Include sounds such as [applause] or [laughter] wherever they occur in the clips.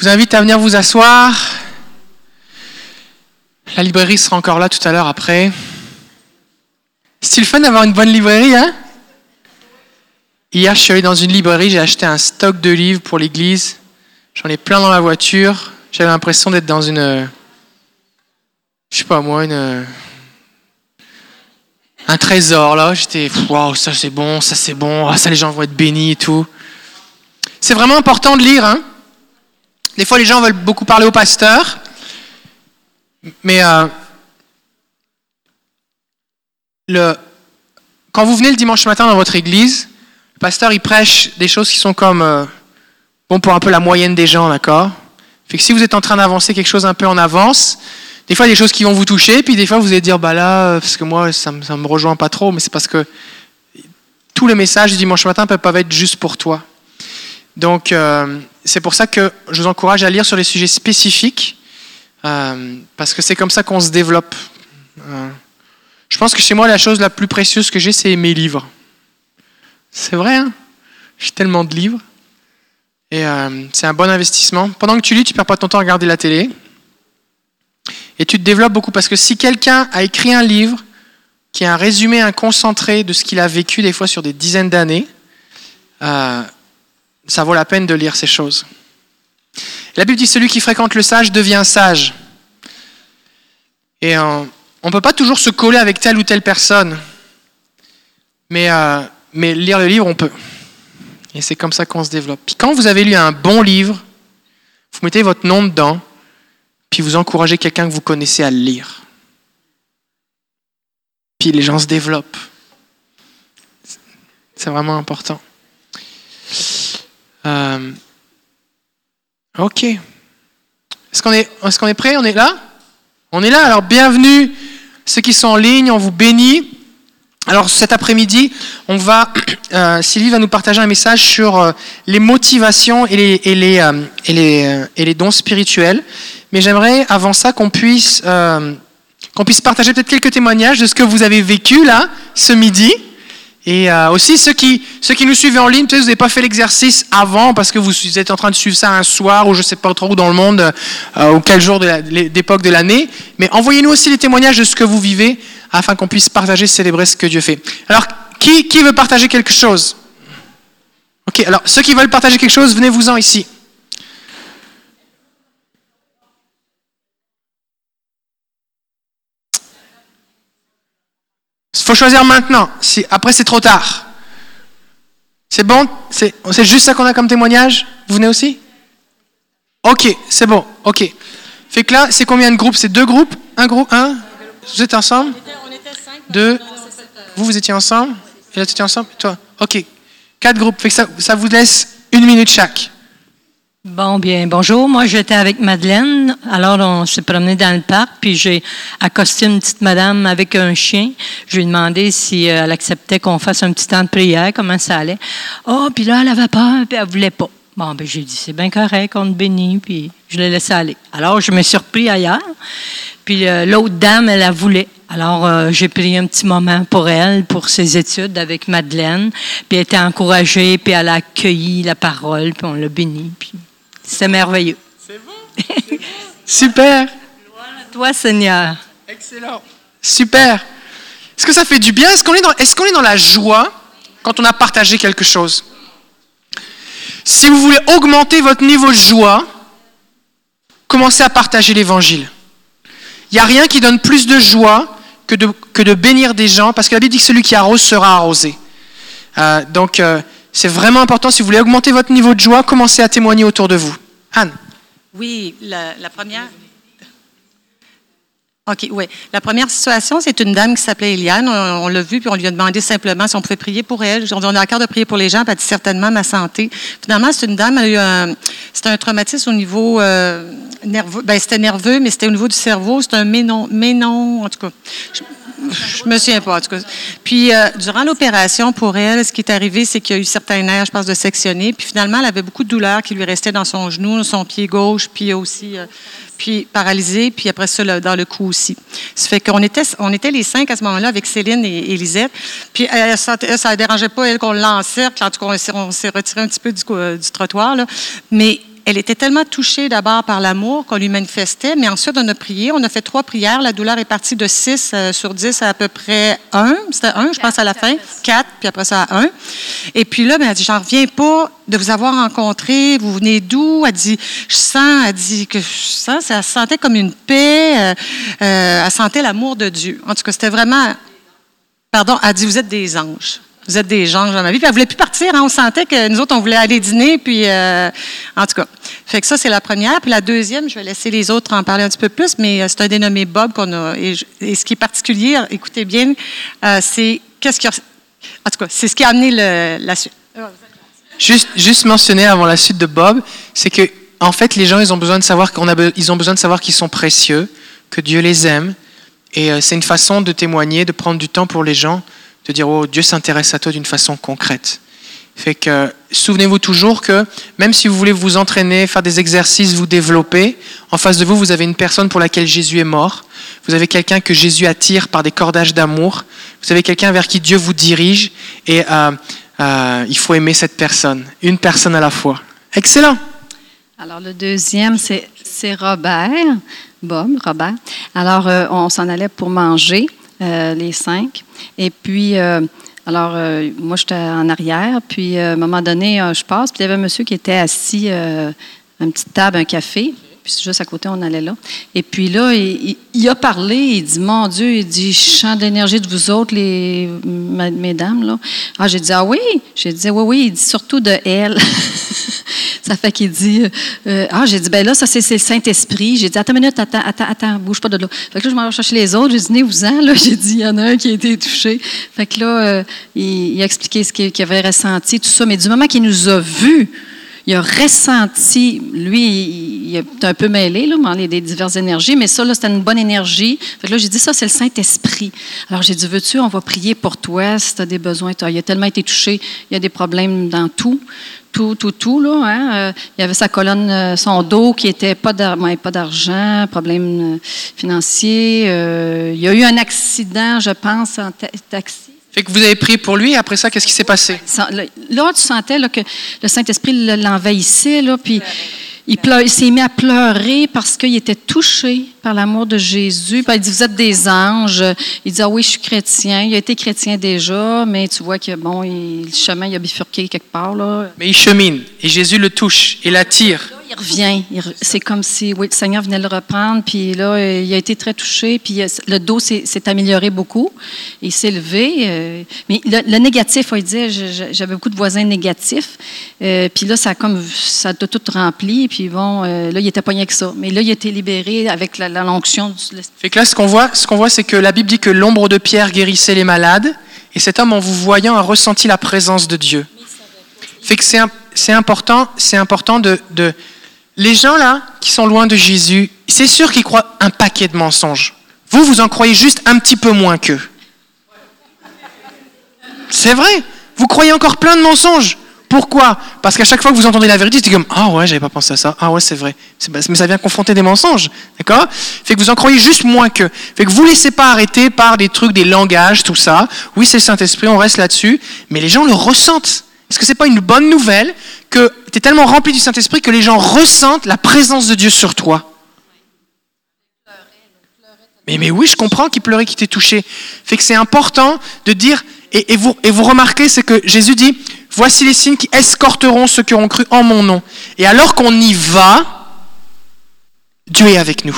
vous invite à venir vous asseoir. La librairie sera encore là tout à l'heure après. C'est le fun d'avoir une bonne librairie, hein? Hier, je suis allé dans une librairie, j'ai acheté un stock de livres pour l'église. J'en ai plein dans la voiture. J'avais l'impression d'être dans une. Je sais pas moi, une. Un trésor, là. J'étais. Waouh, ça c'est bon, ça c'est bon, ah, ça les gens vont être bénis et tout. C'est vraiment important de lire, hein? Des fois, les gens veulent beaucoup parler au pasteur. Mais. Euh, quand vous venez le dimanche matin dans votre église, le pasteur, il prêche des choses qui sont comme, euh, bon, pour un peu la moyenne des gens, d'accord? Fait que si vous êtes en train d'avancer quelque chose un peu en avance, des fois, il y a des choses qui vont vous toucher, puis des fois, vous allez dire, bah là, euh, parce que moi, ça ne me rejoint pas trop, mais c'est parce que tous les messages du dimanche matin peuvent pas être juste pour toi. Donc, euh, c'est pour ça que je vous encourage à lire sur les sujets spécifiques, parce que c'est comme ça qu'on se développe. je pense que chez moi, la chose la plus précieuse que j'ai, c'est mes livres. C'est vrai, hein? J'ai tellement de livres. Et euh, c'est un bon investissement. Pendant que tu lis, tu ne perds pas ton temps à regarder la télé. Et tu te développes beaucoup. Parce que si quelqu'un a écrit un livre qui est un résumé, un concentré de ce qu'il a vécu des fois sur des dizaines d'années, euh, ça vaut la peine de lire ces choses. La Bible dit celui qui fréquente le sage devient sage. Et euh, on ne peut pas toujours se coller avec telle ou telle personne. Mais mais lire le livre, on peut. Et c'est comme ça qu'on se développe. Puis quand vous avez lu un bon livre, vous mettez votre nom dedans, puis vous encouragez quelqu'un que vous connaissez à le lire. Puis les gens se développent. C'est vraiment important. Euh, ok. Est-ce qu'on est, est, est prêt? On est là? On est là. Alors bienvenue ceux qui sont en ligne. On vous bénit. Alors cet après-midi, on va, [clears throat] euh, Sylvie va nous partager un message sur euh, les motivations et les, et les, euh, et les, et les dons spirituels. Mais j'aimerais avant ça qu'on puisse, qu'on puisse partager peut-être quelques témoignages de ce que vous avez vécu là ce midi. Et aussi ceux qui, ceux qui nous suivent en ligne, peut-être vous n'avez pas fait l'exercice avant parce que vous êtes en train de suivre ça un soir ou je ne sais pas trop où dans le monde ou quel jour d'époque de l'année. Mais envoyez-nous aussi les témoignages de ce que vous vivez afin qu'on puisse partager, célébrer ce que Dieu fait. Alors, qui, qui veut partager quelque chose? Ok, alors ceux qui veulent partager quelque chose, venez-vous-en ici. Faut choisir maintenant. Si, après, c'est trop tard. C'est bon? C'est juste ça qu'on a comme témoignage? Vous venez aussi? Ok, c'est bon. Ok. Fait que là, c'est combien de groupes? C'est deux groupes? Un groupe Un? Vous êtes ensemble? Deux. Vous, vous étiez ensemble? Et là, tu étais ensemble? Toi? Ok. Quatre groupes. ça, ça vous laisse une minute chaque. Bon, bien, bonjour. Moi, j'étais avec Madeleine. Alors, on s'est promené dans le parc, puis j'ai accosté une petite madame avec un chien. Je lui ai demandé si euh, elle acceptait qu'on fasse un petit temps de prière, comment ça allait. Oh, puis là, elle avait peur, puis elle voulait pas. Bon, ben, j'ai dit, c'est bien correct, on te bénit, puis je l'ai laissé aller. Alors, je me suis repris ailleurs, puis euh, l'autre dame, elle a voulu. Alors, euh, j'ai pris un petit moment pour elle, pour ses études avec Madeleine. Puis elle était encouragée, puis elle a accueilli la parole, puis on l'a bénie. Puis c'est merveilleux. C'est bon? [laughs] Super. Toi, Seigneur. Excellent. Super. Est-ce que ça fait du bien? Est-ce qu'on est, dans, est, qu'on est dans la joie quand on a partagé quelque chose? Si vous voulez augmenter votre niveau de joie, commencez à partager l'Évangile. Il n'y a rien qui donne plus de joie que de, bénir des gens, parce que la Bible dit que celui qui arrose sera arrosé. Euh, donc, euh, c'est vraiment important. Si vous voulez augmenter votre niveau de joie, commencez à témoigner autour de vous. Anne. Oui, la première. OK, oui. La première situation, c'est une dame qui s'appelait Eliane. On, l'a vu, puis on lui a demandé simplement si on pouvait prier pour elle. On a d'accord de prier pour les gens, puis elle dit certainement ma santé. Finalement, c'est une dame, elle a eu un, traumatisme au niveau euh, nerveux. Ben, c'était nerveux, mais c'était au niveau du cerveau. C'est un ménon, ménon, en tout cas. Je, me souviens pas, en tout cas. Puis, euh, durant l'opération, pour elle, ce qui est arrivé, c'est qu'il y a eu certains nerfs, je pense, de sectionner. Puis, finalement, elle avait beaucoup de douleurs qui lui restaient dans son genou, son pied gauche, puis aussi euh, puis paralysée, puis après ça, dans le cou aussi. Ça fait qu'on était, on était les cinq à ce moment-là avec Céline et Elisette. Puis ça ne dérangeait pas, elle, qu'on l'encercle. En tout cas, on s'est retiré un petit peu du, du trottoir. Mais elle était tellement touchée d'abord par l'amour qu'on lui manifestait, mais ensuite on a prié, on a fait trois prières. La douleur est partie de 6 euh, sur 10 à, à peu près 1. C'était 1, je pense, à la fin. 4, puis après ça à 1. Et puis là, ben, elle dit, j'en reviens pas de vous avoir rencontré. Vous venez d'où? Elle dit, je sens, elle dit que je sens, ça se sentait comme une paix. euh, euh, elle sentait l'amour de Dieu. En tout cas, c'était vraiment, pardon, elle dit, vous êtes des anges. Vous êtes des dans ma vie. Puis elle voulait plus partir. hein. On sentait que nous autres, on voulait aller dîner. Puis, euh, en tout cas, fait que ça, c'est la première. Puis la deuxième, je vais laisser les autres en parler un petit peu plus, mais euh, c'est un dénommé Bob qu'on a. Et, ce qui est particulier, écoutez bien, euh, c'est qu'est-ce qui a. En tout cas, c'est ce qui a amené la suite. Juste, juste mentionner avant la suite de Bob, c'est que en fait, les gens, ils ont besoin de savoir qu'on a, ils ont besoin de savoir qu'ils sont précieux, que Dieu les aime, et c'est une façon de témoigner, de prendre du temps pour les gens, de dire oh Dieu s'intéresse à toi d'une façon concrète. Fait que souvenez-vous toujours que même si vous voulez vous entraîner, faire des exercices, vous développer, en face de vous, vous avez une personne pour laquelle Jésus est mort. Vous avez quelqu'un que Jésus attire par des cordages d'amour. Vous avez quelqu'un vers qui Dieu vous dirige. Et euh, euh, il faut aimer cette personne, une personne à la fois. Excellent. Alors, le deuxième, c'est Robert, Bob, Robert. Alors, euh, on s'en allait pour manger, les cinq. Et puis, euh, alors, euh, moi, j'étais en arrière. Puis, euh, à un moment donné, euh, je passe. Puis, il y avait un monsieur qui était assis euh, à une petite table, un café. Juste à côté, on allait là. Et puis là, il, a parlé. Il dit Mon Dieu, il dit Je sens l'énergie de vous autres, les mesdames. Là. Ah, j'ai dit Ah oui? J'ai dit Oui, oui. Il dit surtout de elle. [laughs] Ça fait qu'il dit, euh, ah, j'ai dit, ben là, ça, c'est le Saint-Esprit. J'ai dit, attends une minute, attends, attends, attends, bouge pas de là. Fait que là, je m'en vais chercher les autres. J'ai dit, venez-vous-en, là. J'ai dit, il y en a un qui a été touché. Fait que là, euh, il, il a expliqué ce qu'il qu'il avait ressenti, tout ça. Mais du moment qu'il nous a vus, il a ressenti, lui, il, est un peu mêlé, là, dans des diverses énergies, mais ça, là, c'était une bonne énergie. Fait que là, j'ai dit, ça, c'est le Saint-Esprit. Alors, j'ai dit, veux-tu, on va prier pour toi si tu as des besoins. Il a tellement été touché, il y a des problèmes dans tout. Tout, tout, tout, là. Hein? Euh, il y avait sa colonne, euh, son dos qui était pas d'argent, problème euh, financier. Euh, il y a eu un accident, je pense, en ta- taxi. Fait que vous avez prié pour lui. Après ça, qu'est-ce qui s'est passé? Là, tu sentais là, que le Saint-Esprit le- l'envahissait, là, puis il, pleu- il s'est mis à pleurer parce qu'il était touché par l'amour de Jésus. Puis il dit, vous êtes des anges. Il dit, ah oui, je suis chrétien. Il a été chrétien déjà, mais tu vois que, bon, il- le chemin, il a bifurqué quelque part, là. Mais il chemine et Jésus le touche et l'attire. Il revient. C'est comme si oui, le Seigneur venait le reprendre. Puis là, euh, il a été très touché. Puis euh, le dos s'est amélioré beaucoup. Il s'est levé. euh, mais le, le négatif, il disait, j'avais beaucoup de voisins négatifs. Puis là, ça a comme ça a tout rempli. Puis bon, là, il était pas rien que ça. Mais là, il a été libéré avec la, la l'onction du. Fait que là, ce qu'on voit, ce qu'on voit, c'est que la Bible dit que l'ombre de Pierre guérissait les malades, et cet homme, en vous voyant, a ressenti la présence de Dieu. Fait que c'est important, c'est important de, de, les gens là qui sont loin de Jésus, c'est sûr qu'ils croient un paquet de mensonges. Vous, vous en croyez juste un petit peu moins qu'eux. C'est vrai. Vous croyez encore plein de mensonges. Pourquoi? Parce qu'à chaque fois que vous entendez la vérité, c'est comme ah ouais, j'avais pas pensé à ça. Ah ouais, c'est vrai. Mais ça vient confronter des mensonges, d'accord? Fait que vous en croyez juste moins que. Fait que vous laissez pas arrêter par des trucs, des langages, tout ça. Oui, c'est le Saint Esprit, on reste là-dessus, mais les gens le ressentent. Est-ce que c'est pas une bonne nouvelle que tu es tellement rempli du Saint Esprit que les gens ressentent la présence de Dieu sur toi? Mais, oui, je comprends qu'il pleurait, qu'il t'ait touché. Fait que c'est important de dire, et vous remarquez, c'est que Jésus dit, voici les signes qui escorteront ceux qui auront cru en mon nom. Et alors qu'on y va, Dieu est avec nous.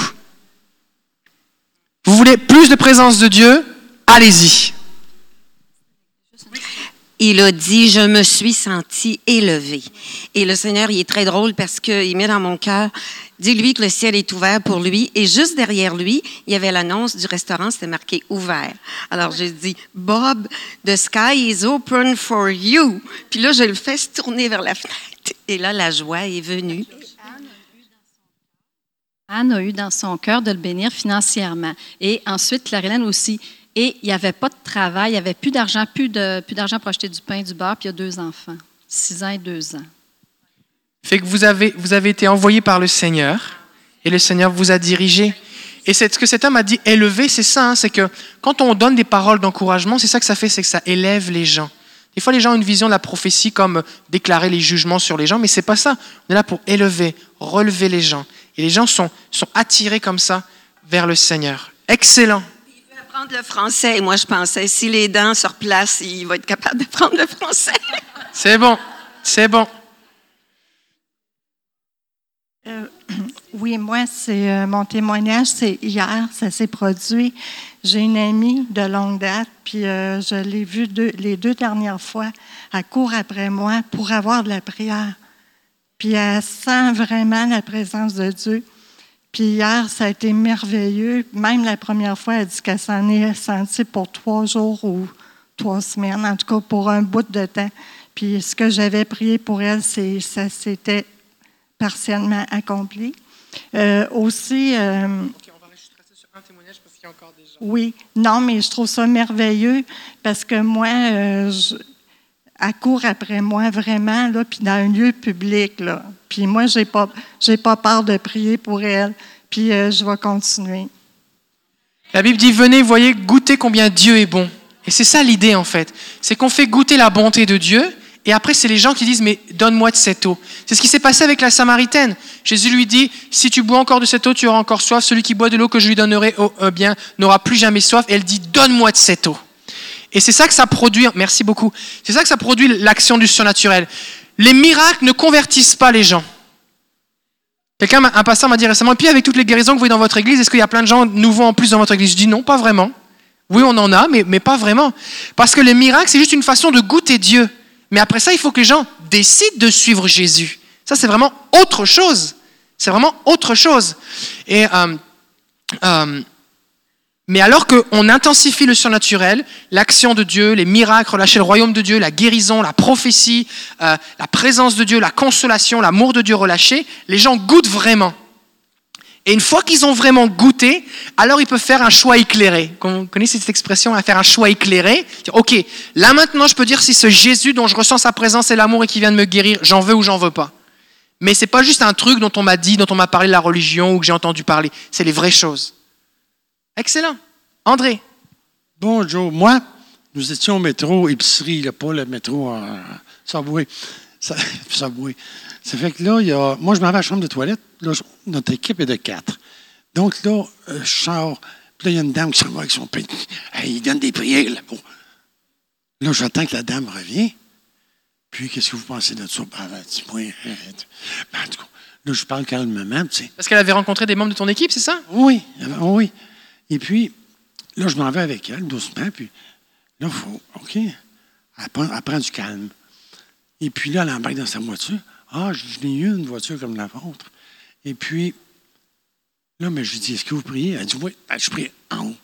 Vous voulez plus de présence de Dieu? Allez-y. Il a dit, je me suis senti élevé. Et le Seigneur, il est très drôle parce qu'il met dans mon cœur, dis-lui que le ciel est ouvert pour lui. Et juste derrière lui, il y avait l'annonce du restaurant, c'était marqué ouvert. Alors j'ai dit, Bob, the sky is open for you. Puis là, je le fais se tourner vers la fenêtre. Et là, la joie est venue. Anne a eu dans son cœur de le bénir financièrement. Et ensuite, Clarilène aussi. Et il n'y avait pas de travail, il n'y avait plus d'argent, plus de- plus d'argent pour acheter du pain, du beurre, puis il y a deux enfants, six ans et deux ans. Fait que vous avez, vous avez été envoyé par le Seigneur et le Seigneur vous a dirigé. Et c'est ce que cet homme a dit, élevé, c'est ça, hein, c'est que quand on donne des paroles d'encouragement, c'est ça que ça fait, c'est que ça élève les gens. Des fois, les gens ont une vision de la prophétie comme déclarer les jugements sur les gens, mais c'est pas ça. On est là pour élever, relever les gens. Et les gens sont, sont attirés comme ça vers le Seigneur. Excellent. Apprendre le français. Et moi, je pensais, si les dents se replacent, il va être capable d'apprendre le français. [laughs] C'est bon, c'est bon. Euh, oui, moi, c'est euh, mon témoignage, c'est hier, ça s'est produit. J'ai une amie de longue date, puis euh, je l'ai vue deux- les deux dernières fois. Elle court après moi pour avoir de la prière. Puis elle sent vraiment la présence de Dieu. Puis hier, ça a été merveilleux. Même la première fois, elle dit qu'elle s'en est sentie pour trois jours ou trois semaines, en tout cas pour un bout de temps. Puis ce que j'avais prié pour elle, c'est ça s'était partiellement accompli. Euh, aussi, euh, on va sur un témoignage parce qu'il y a encore des gens. oui, non, mais je trouve ça merveilleux parce que moi, euh, je, elle court après moi vraiment, là, puis dans un lieu public, là. Puis moi, j'ai pas, j'ai pas peur de prier pour elle, puis euh, je vais continuer. La Bible dit venez, voyez, goûtez combien Dieu est bon. Et c'est ça l'idée en fait. C'est qu'on fait goûter la bonté de Dieu. Et après, c'est les gens qui disent, mais donne-moi de cette eau. C'est ce qui s'est passé avec la Samaritaine. Jésus lui dit, si tu bois encore de cette eau, tu auras encore soif. Celui qui boit de l'eau que je lui donnerai, oh, euh, bien, n'aura plus jamais soif. Et elle dit, donne-moi de cette eau. Et c'est ça que ça produit, merci beaucoup, c'est ça que ça produit l'action du surnaturel. Les miracles ne convertissent pas les gens. Quelqu'un, un pasteur m'a dit récemment, et puis avec toutes les guérisons que vous voyez dans votre église, est-ce qu'il y a plein de gens nouveaux en plus dans votre église? Je dis non, pas vraiment. Oui, on en a, mais, mais pas vraiment. Parce que les miracles, c'est juste une façon de goûter Dieu. Mais après ça, il faut que les gens décident de suivre Jésus. Ça, c'est vraiment autre chose. C'est vraiment autre chose. Et, euh, euh, mais alors qu'on intensifie le surnaturel, l'action de Dieu, les miracles, relâcher le royaume de Dieu, la guérison, la prophétie, euh, la présence de Dieu, la consolation, l'amour de Dieu relâché, les gens goûtent vraiment. Et une fois qu'ils ont vraiment goûté, alors ils peuvent faire un choix éclairé. Vous connaissez cette expression, à faire un choix éclairé Dire, Ok, là maintenant je peux dire si ce Jésus dont je ressens sa présence et l'amour et qui vient de me guérir, j'en veux ou j'en veux pas. Mais c'est pas juste un truc dont on m'a dit, dont on m'a parlé de la religion ou que j'ai entendu parler. C'est les vraies choses. Excellent. André. Bonjour. Moi, nous étions au métro, épicerie, là, pas le métro en Subway. Ça, [laughs] Subway. Ça fait que là, il y a, moi, je m'en vais à la chambre de toilette. Là, je- notre équipe est de quatre. Donc là, euh, je sors. Puis là, il y a une dame qui s'en va avec son pain. Il donne des prières là-bas. Là, j'attends que la dame revienne. Puis, qu'est-ce que vous pensez de ça? Ben, ben, dis-moi. ben, en tout cas, là, je parle calmement. Parce qu'elle avait rencontré des membres de ton équipe, c'est ça? Oui, euh, oui. Et puis, là, je m'en vais avec elle doucement, puis là, il faut, OK, elle prend, du calme. Et puis là, elle embarque dans sa voiture. Ah, je, n'ai eu une voiture comme la vôtre. Et puis, là, mais je lui dis, est-ce que vous priez? Elle dit, oui, Ben, je prie en haut.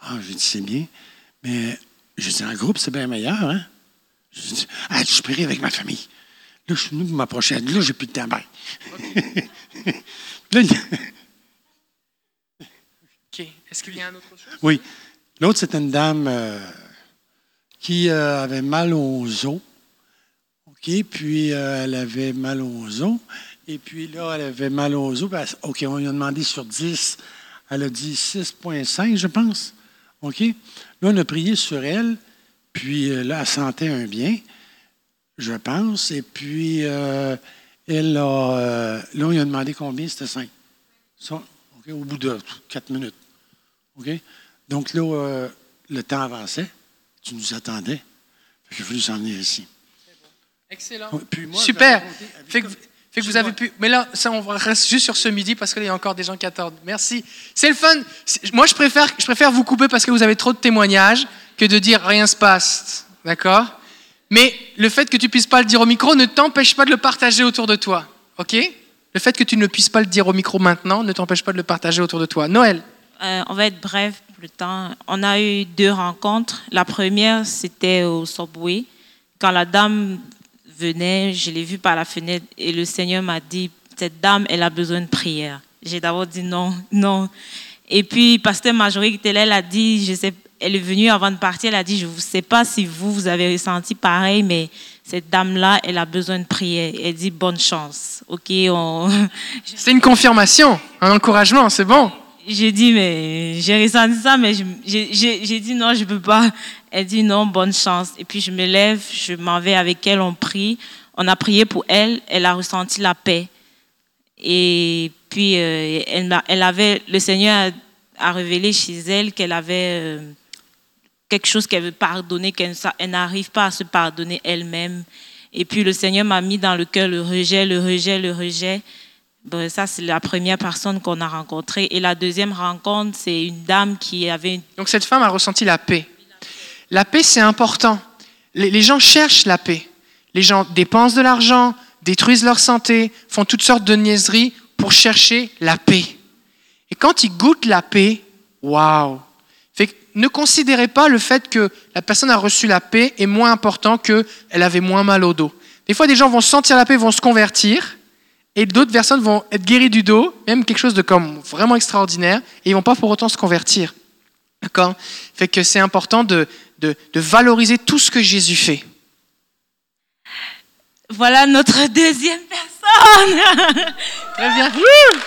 Ah, je dis, c'est bien, mais je dis, en groupe, c'est bien meilleur, hein? Je dis, ah, je prie avec ma famille. Là, je suis venu pour m'approcher. Là, j'ai plus de temps, bye. [laughs] là, il- Ok. Est-ce qu'il y a un autre chose? Oui. L'autre, c'était une dame euh, qui euh, avait mal aux os. OK, puis euh, elle avait mal aux os. Et puis là, elle avait mal aux os. Ben, OK, on lui a demandé sur 10. Elle a dit 6,5, je pense. OK? Là, on a prié sur elle. Puis là, elle sentait un bien, je pense. Et puis, elle a. là, on lui a demandé combien, c'était 5. Ça, OK, au bout de 4 minutes. OK? Donc là, euh, le temps avançait. Tu nous attendais. A fallu s'en venir ici. Excellent. Ouais, puis moi, Super. Fait que, fait que vous avez pu. Mais là, ça, on reste juste sur ce midi parce qu'il y a encore des gens qui attendent. Merci. C'est le fun. Moi, je préfère, je préfère vous couper parce que vous avez trop de témoignages que de dire rien se passe. D'accord? Mais le fait que tu puisses pas le dire au micro ne t'empêche pas de le partager autour de toi. OK? Le fait que tu ne puisses pas le dire au micro maintenant ne t'empêche pas de le partager autour de toi. Noël. Euh, on va être bref pour le temps. On a eu deux rencontres. La première, c'était au Subway. Quand la dame venait, je l'ai vue par la fenêtre et le Seigneur m'a dit, cette dame, elle a besoin de prière. J'ai d'abord dit non, non. Et puis, Pasteur là, elle a dit, je sais, elle est venue avant de partir, elle a dit, je ne sais pas si vous, vous avez ressenti pareil, mais cette dame-là, elle a besoin de prière. Elle dit, bonne chance. C'est une confirmation, un encouragement, c'est bon. J'ai dit, mais j'ai ressenti ça, mais j'ai dit non, je peux pas. Elle dit non, bonne chance. Et puis je me lève, je m'en vais avec elle, on prie. On a prié pour elle, elle a ressenti la paix. Et puis euh, elle, elle avait, le Seigneur a, révélé chez elle qu'elle avait euh, quelque chose qu'elle veut pardonner, qu'elle n'arrive pas à se pardonner elle-même. Et puis le Seigneur m'a mis dans le cœur le rejet, le rejet, le rejet. Ça, c'est la première personne qu'on a rencontrée. Et la deuxième rencontre, c'est une dame qui avait une Donc cette femme a ressenti la paix. La paix, c'est important. Les, gens cherchent la paix. Les gens dépensent de l'argent, détruisent leur santé, font toutes sortes de niaiseries pour chercher la paix. Et quand ils goûtent la paix, waouh ne considérez pas le fait que la personne a reçu la paix est moins important qu'elle avait moins mal au dos. Des fois, des gens vont sentir la paix, vont se convertir, et d'autres personnes vont être guéries du dos, même quelque chose de comme vraiment extraordinaire, et ils vont pas pour autant se convertir. D'accord? Fait que c'est important de, de, de valoriser tout ce que Jésus fait. Voilà notre deuxième personne. [laughs] Très bien. Wouh!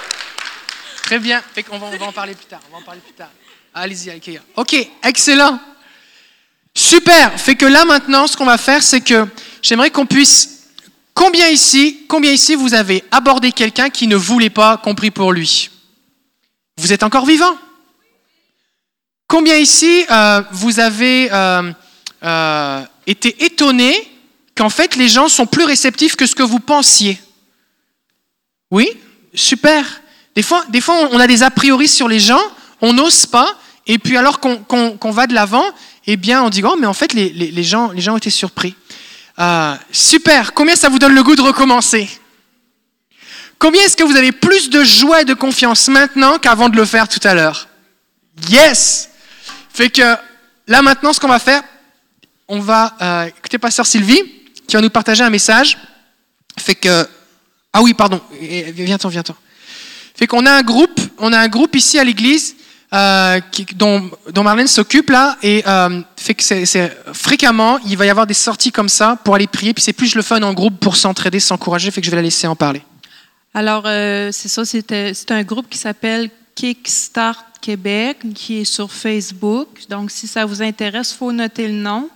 Très bien. Fait qu'on va, on va en parler plus tard. On va en parler plus tard. Allez-y, Ikea. Ok, excellent. Super. Fait que là maintenant, ce qu'on va faire, c'est que j'aimerais qu'on puisse. Combien ici, combien ici vous avez abordé quelqu'un qui ne voulait pas qu'on prie pour lui? Vous êtes encore vivant? Combien ici euh, vous avez euh, euh, été étonné qu'en fait les gens sont plus réceptifs que ce que vous pensiez? Oui? Super. Des fois, on a des a priori sur les gens, on n'ose pas, et puis alors qu'on va de l'avant, eh bien, on dit, oh, mais en fait, les, les- les gens, les gens ont été surpris. Euh, super. Combien ça vous donne le goût de recommencer? Combien est-ce que vous avez plus de joie et de confiance maintenant qu'avant de le faire tout à l'heure? Yes Fait que là, maintenant, ce qu'on va faire, on va euh, écouter Pasteur Sylvie, qui va nous partager un message. Fait que ah oui, pardon. Eh, Viens-t'en, viens-t'en. Fait qu'on a un groupe, on a un groupe ici à l'église euh, qui- dont, dont Marlène s'occupe là, et euh, fait que c'est, fréquemment il va y avoir des sorties comme ça pour aller prier. Puis c'est plus le fun en groupe pour s'entraider, s'encourager. Fait que je vais la laisser en parler. Alors, euh, c'est ça, c'est un groupe qui s'appelle Kickstart Québec, qui est sur Facebook. Donc, si ça vous intéresse, faut noter le nom.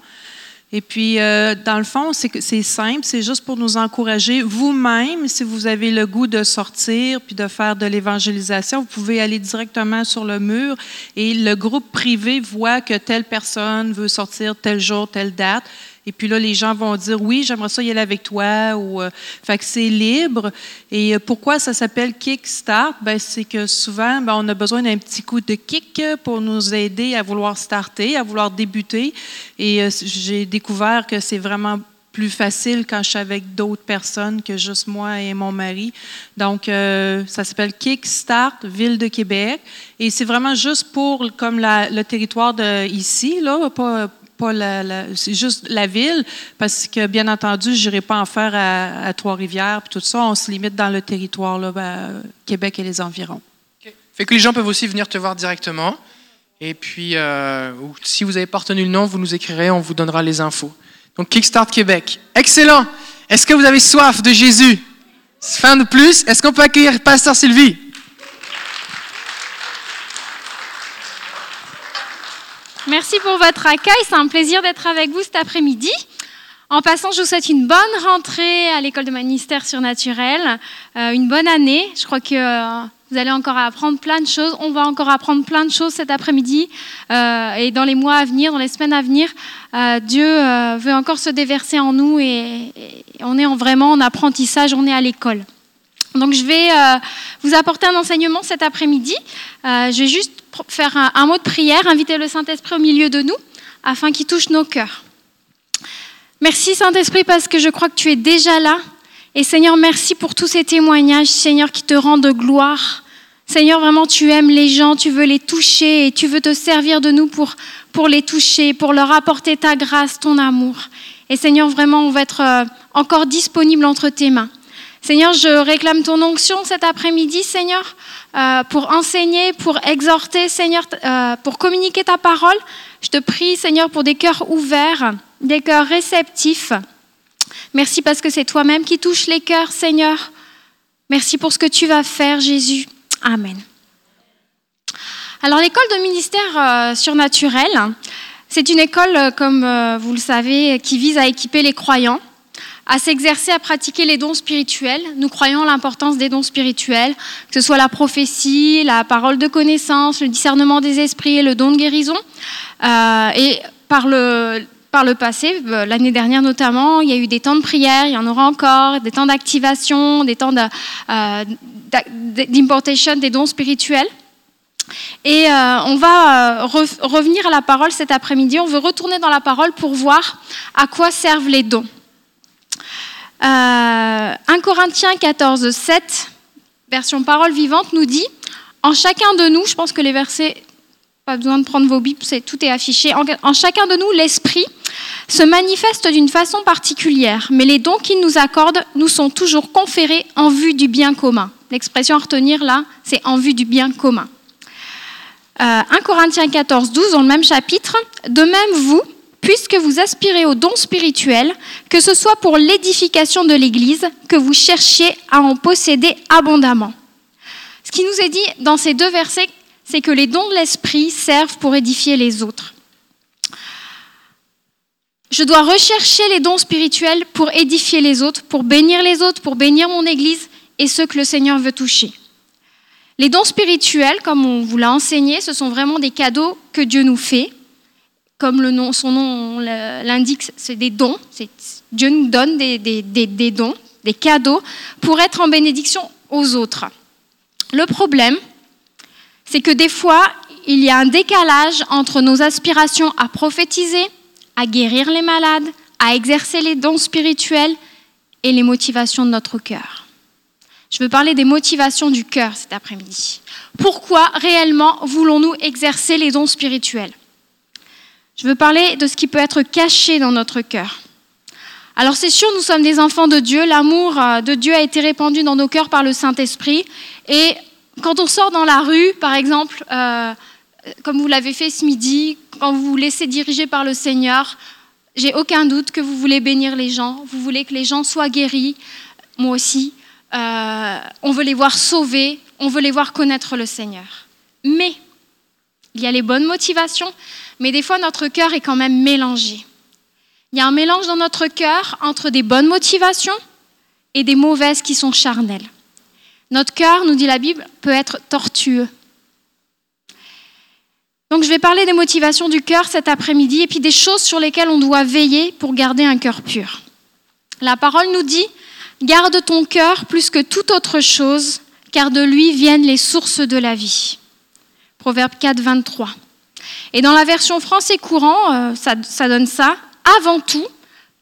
Et puis, euh, dans le fond, c'est simple, c'est juste pour nous encourager vous-même. Si vous avez le goût de sortir puis de faire de l'évangélisation, vous pouvez aller directement sur le mur et le groupe privé voit que telle personne veut sortir tel jour, telle date. Et puis là, les gens vont dire oui, j'aimerais ça y aller avec toi. Ou, euh, fait que c'est libre. Et euh, pourquoi ça s'appelle Kickstart? Ben, c'est que souvent, ben, on a besoin d'un petit coup de kick pour nous aider à vouloir starter, à vouloir débuter. Et euh, j'ai découvert que c'est vraiment plus facile quand je suis avec d'autres personnes que juste moi et mon mari. Donc, ça s'appelle Kickstart Ville de Québec. Et c'est vraiment juste pour comme le territoire de ici, là, pas, c'est juste la ville, parce que bien entendu, je n'irai pas en faire à, Trois-Rivières, puis tout ça. On se limite dans le territoire, là, ben, Québec et les environs. Fait que les gens peuvent aussi venir te voir directement. Et puis, euh, si vous n'avez pas retenu le nom, vous nous écrirez, on vous donnera les infos. Donc, Kickstart Québec. Excellent. Est-ce que vous avez soif de Jésus? Fin de plus? Est-ce qu'on peut accueillir Pasteur Sylvie? Merci pour votre accueil. C'est un plaisir d'être avec vous cet après-midi. En passant, je vous souhaite une bonne rentrée à l'école de ministère surnaturel, euh, une bonne année. Je crois que euh, vous allez encore apprendre plein de choses. On va encore apprendre plein de choses cet après-midi euh, et dans les mois à venir, dans les semaines à venir. Dieu veut encore se déverser en nous et, on est en, vraiment en apprentissage, on est à l'école. Donc je vais euh, vous apporter un enseignement cet après-midi. Euh, je vais juste faire un, un mot de prière, inviter le Saint-Esprit au milieu de nous afin qu'il touche nos cœurs. Merci Saint-Esprit parce que je crois que tu es déjà là. Et Seigneur, merci pour tous ces témoignages, Seigneur, qui te rendent gloire. Seigneur, vraiment, tu aimes les gens, tu veux les toucher et tu veux te servir de nous pour, pour les toucher, pour leur apporter ta grâce, ton amour. Et Seigneur, vraiment, on va être euh, encore disponible entre tes mains. Seigneur, je réclame ton onction cet après-midi, Seigneur, euh, pour enseigner, pour exhorter, Seigneur, euh, pour communiquer ta parole. Je te prie, Seigneur, pour des cœurs ouverts, des cœurs réceptifs. Merci parce que c'est toi-même qui touches les cœurs, Seigneur. Merci pour ce que tu vas faire, Jésus. Amen. Alors l'école de ministère euh, surnaturel, c'est une école, euh, comme euh, vous le savez, qui vise à équiper les croyants, à s'exercer à pratiquer les dons spirituels. Nous croyons l'importance des dons spirituels, que ce soit la prophétie, la parole de connaissance, le discernement des esprits et le don de guérison. Euh, et par le, par le passé, euh, l'année dernière notamment, il y a eu des temps de prière, il y en aura encore, des temps d'activation, des temps euh, d'importation des dons spirituels. Et on va re- revenir à la parole cet après-midi. On veut retourner dans la parole pour voir à quoi servent les dons. Euh, 1 Corinthiens 14, 7, version parole vivante, nous dit En chacun de nous, je pense que les versets, pas besoin de prendre vos bibles, tout est affiché. En, chacun de nous, l'esprit se manifeste d'une façon particulière, mais les dons qu'il nous accorde nous sont toujours conférés en vue du bien commun. L'expression à retenir là, c'est en vue du bien commun. Euh, 1 Corinthiens 14, 12, dans le même chapitre, de même vous, puisque vous aspirez aux dons spirituels, que ce soit pour l'édification de l'Église, que vous cherchiez à en posséder abondamment. Ce qui nous est dit dans ces deux versets, c'est que les dons de l'Esprit servent pour édifier les autres. Je dois rechercher les dons spirituels pour édifier les autres, pour bénir les autres, pour bénir mon Église et ceux que le Seigneur veut toucher. Les dons spirituels, comme on vous l'a enseigné, ce sont vraiment des cadeaux que Dieu nous fait. Comme le nom, son nom l'indique, c'est des dons. Dieu nous donne des, des- des- des dons, des cadeaux, pour être en bénédiction aux autres. Le problème, c'est que des fois, il y a un décalage entre nos aspirations à prophétiser, à guérir les malades, à exercer les dons spirituels et les motivations de notre cœur. Je veux parler des motivations du cœur cet après-midi. Pourquoi réellement voulons-nous exercer les dons spirituels? Je veux parler de ce qui peut être caché dans notre cœur. Alors c'est sûr, nous sommes des enfants de Dieu, l'amour euh, de Dieu a été répandu dans nos cœurs par le Saint-Esprit. Et quand on sort dans la rue, par exemple, euh, comme vous l'avez fait ce midi, quand vous vous laissez diriger par le Seigneur, j'ai aucun doute que vous voulez bénir les gens, vous voulez que les gens soient guéris, moi aussi. Euh, on veut les voir sauvés, on veut les voir connaître le Seigneur. Mais il y a les bonnes motivations, mais des fois notre cœur est quand même mélangé. Il y a un mélange dans notre cœur entre des bonnes motivations et des mauvaises qui sont charnelles. Notre cœur, nous dit la Bible, peut être tortueux. Donc je vais parler des motivations du cœur cet après-midi et puis des choses sur lesquelles on doit veiller pour garder un cœur pur. La parole nous dit, garde ton cœur plus que toute autre chose, car de lui viennent les sources de la vie. Proverbe 4, 23. Et dans la version français courant, euh, ça, donne ça. Avant tout,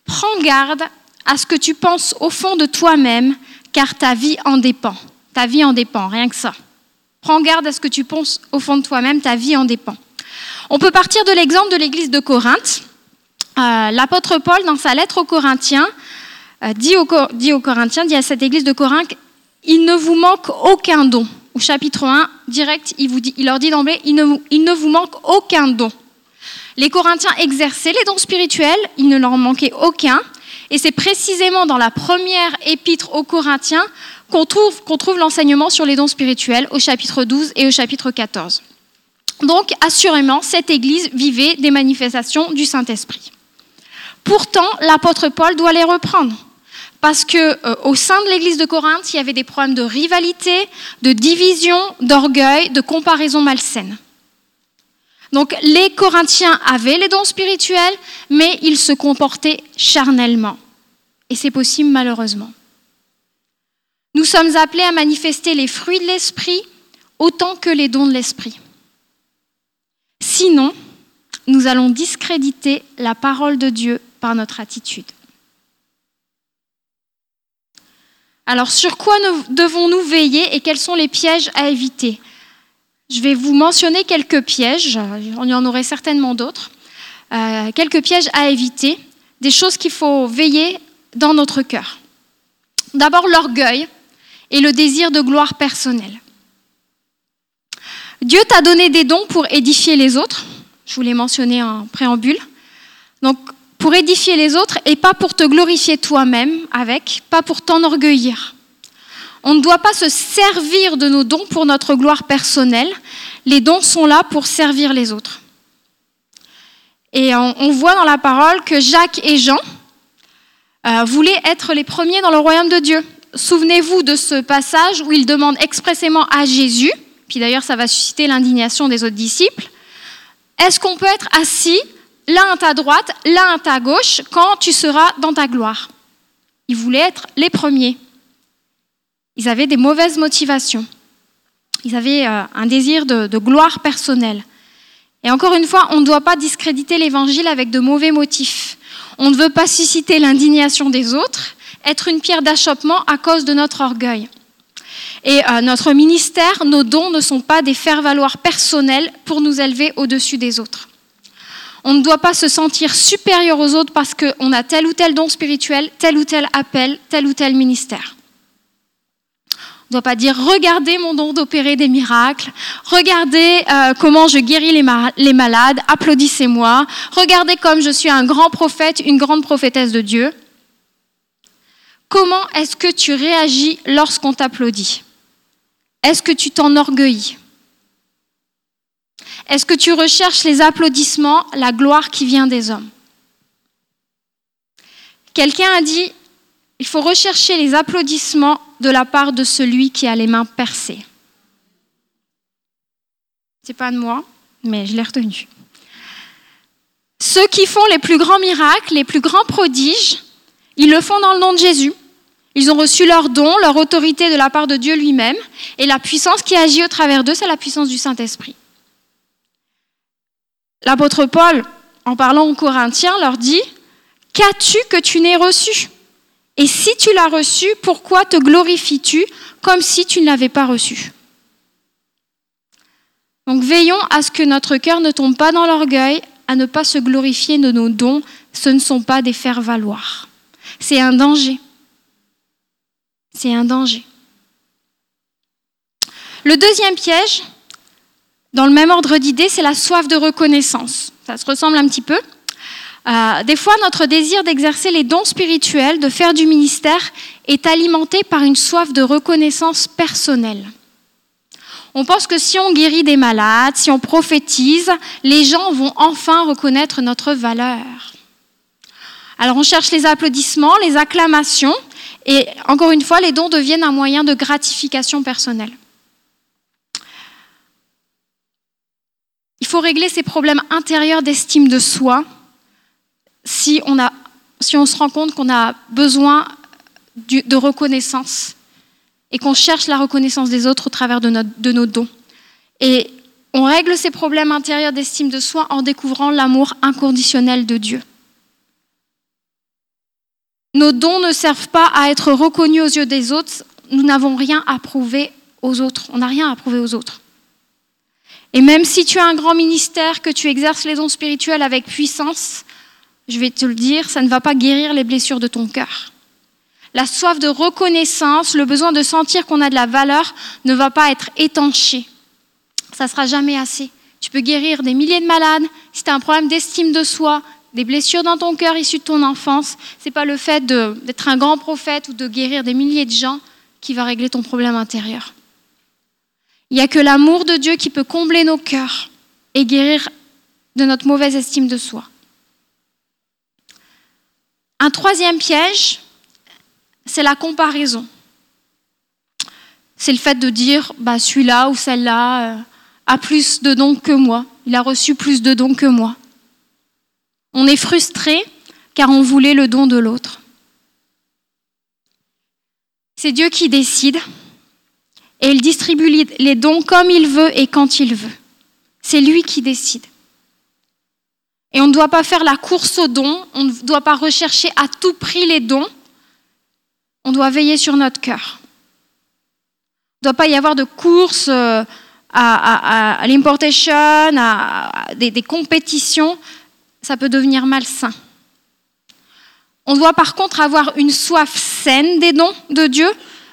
prends garde à ce que tu penses au fond de toi-même, car ta vie en dépend. Ta vie en dépend, rien que ça. Prends garde à ce que tu penses au fond de toi-même, ta vie en dépend. On peut partir de l'exemple de l'église de Corinthe. Euh, L'apôtre Paul, dans sa lettre aux Corinthiens, euh, dit aux Corinthiens, dit à cette église de Corinthe, il ne vous manque aucun don. Au chapitre 1, direct, il, leur dit d'emblée, il ne, vous- manque aucun don. Les Corinthiens exerçaient les dons spirituels, il ne leur manquait aucun. Et c'est précisément dans la première épître aux Corinthiens qu'on trouve, trouve l'enseignement sur les dons spirituels au chapitre 12 et au chapitre 14. Donc, assurément, cette Église vivait des manifestations du Saint-Esprit. Pourtant, l'apôtre Paul doit les reprendre. Parce que euh, au sein de l'Église de Corinthe, il y avait des problèmes de rivalité, de division, d'orgueil, de comparaison malsaine. Donc les Corinthiens avaient les dons spirituels, mais ils se comportaient charnellement. Et c'est possible malheureusement. Nous sommes appelés à manifester les fruits de l'esprit autant que les dons de l'esprit. Sinon, nous allons discréditer la parole de Dieu par notre attitude. Alors sur quoi devons-nous veiller et quels sont les pièges à éviter? Je vais vous mentionner quelques pièges, on y en aurait certainement d'autres, Euh, quelques pièges à éviter, des choses qu'il faut veiller dans notre cœur. D'abord l'orgueil et le désir de gloire personnelle. Dieu t'a donné des dons pour édifier les autres, je vous l'ai mentionné en préambule. Donc pour édifier les autres et pas pour te glorifier toi-même avec, pas pour t'enorgueillir. On ne doit pas se servir de nos dons pour notre gloire personnelle. Les dons sont là pour servir les autres. Et on, voit dans la parole que Jacques et Jean euh, voulaient être les premiers dans le royaume de Dieu. Souvenez-vous de ce passage où ils demandent expressément à Jésus, puis d'ailleurs ça va susciter l'indignation des autres disciples, est-ce qu'on peut être assis l'un à ta droite, l'un à ta gauche quand tu seras dans ta gloire Ils voulaient être les premiers. Ils avaient des mauvaises motivations. Ils avaient euh, un désir de, gloire personnelle. Et encore une fois, on ne doit pas discréditer l'évangile avec de mauvais motifs. On ne veut pas susciter l'indignation des autres, être une pierre d'achoppement à cause de notre orgueil. Et euh, notre ministère, nos dons ne sont pas des faire-valoir personnels pour nous élever au-dessus des autres. On ne doit pas se sentir supérieur aux autres parce qu'on a tel ou tel don spirituel, tel ou tel appel, tel ou tel ministère. On ne doit pas dire regardez mon don d'opérer des miracles, regardez euh, comment je guéris les, les malades, applaudissez-moi, regardez comme je suis un grand prophète, une grande prophétesse de Dieu. Comment est-ce que tu réagis lorsqu'on t'applaudit? Est-ce que tu t'enorgueillis? Est-ce que tu recherches les applaudissements, la gloire qui vient des hommes? Quelqu'un a dit, il faut rechercher les applaudissements de la part de celui qui a les mains percées. C'est pas de moi, mais je l'ai retenu. Ceux qui font les plus grands miracles, les plus grands prodiges, ils le font dans le nom de Jésus. Ils ont reçu leur don, leur autorité de la part de Dieu lui-même, et la puissance qui agit au travers d'eux, c'est la puissance du Saint-Esprit. L'apôtre Paul, en parlant aux Corinthiens, leur dit, Qu'as-tu que tu n'aies reçu? Et si tu l'as reçu, pourquoi te glorifies-tu comme si tu ne l'avais pas reçu? Donc veillons à ce que notre cœur ne tombe pas dans l'orgueil, à ne pas se glorifier de nos dons. Ce ne sont pas des faire-valoir. C'est un danger. C'est un danger. Le deuxième piège, dans le même ordre d'idée, c'est la soif de reconnaissance. Ça se ressemble un petit peu. Euh, des fois, notre désir d'exercer les dons spirituels, de faire du ministère, est alimenté par une soif de reconnaissance personnelle. On pense que si on guérit des malades, si on prophétise, les gens vont enfin reconnaître notre valeur. Alors on cherche les applaudissements, les acclamations, et encore une fois, les dons deviennent un moyen de gratification personnelle. Il faut régler ces problèmes intérieurs d'estime de soi si on, se rend compte qu'on a besoin de reconnaissance et qu'on cherche la reconnaissance des autres au travers de, de nos dons. Et on règle ces problèmes intérieurs d'estime de soi en découvrant l'amour inconditionnel de Dieu. Nos dons ne servent pas à être reconnus aux yeux des autres. Nous n'avons rien à prouver aux autres. On n'a rien à prouver aux autres. Et même si tu as un grand ministère, que tu exerces les dons spirituels avec puissance, je vais te le dire, ça ne va pas guérir les blessures de ton cœur. La soif de reconnaissance, le besoin de sentir qu'on a de la valeur ne va pas être étanché. Ça sera jamais assez. Tu peux guérir des milliers de malades. Si tu as un problème d'estime de soi, des blessures dans ton cœur issues de ton enfance, ce n'est pas le fait d'être un grand prophète ou de guérir des milliers de gens qui va régler ton problème intérieur. Il n'y a que l'amour de Dieu qui peut combler nos cœurs et guérir de notre mauvaise estime de soi. Un troisième piège, c'est la comparaison. C'est le fait de dire, bah, celui-là ou celle-là euh, a plus de dons que moi, il a reçu plus de dons que moi. On est frustré car on voulait le don de l'autre. C'est Dieu qui décide et il distribue les dons comme il veut et quand il veut. C'est lui qui décide. Et on ne doit pas faire la course aux dons, on ne doit pas rechercher à tout prix les dons, on doit veiller sur notre cœur. Il ne doit pas y avoir de course euh, à, l'importation, à, des, des compétitions, ça peut devenir malsain. On doit par contre avoir une soif saine des dons de Dieu,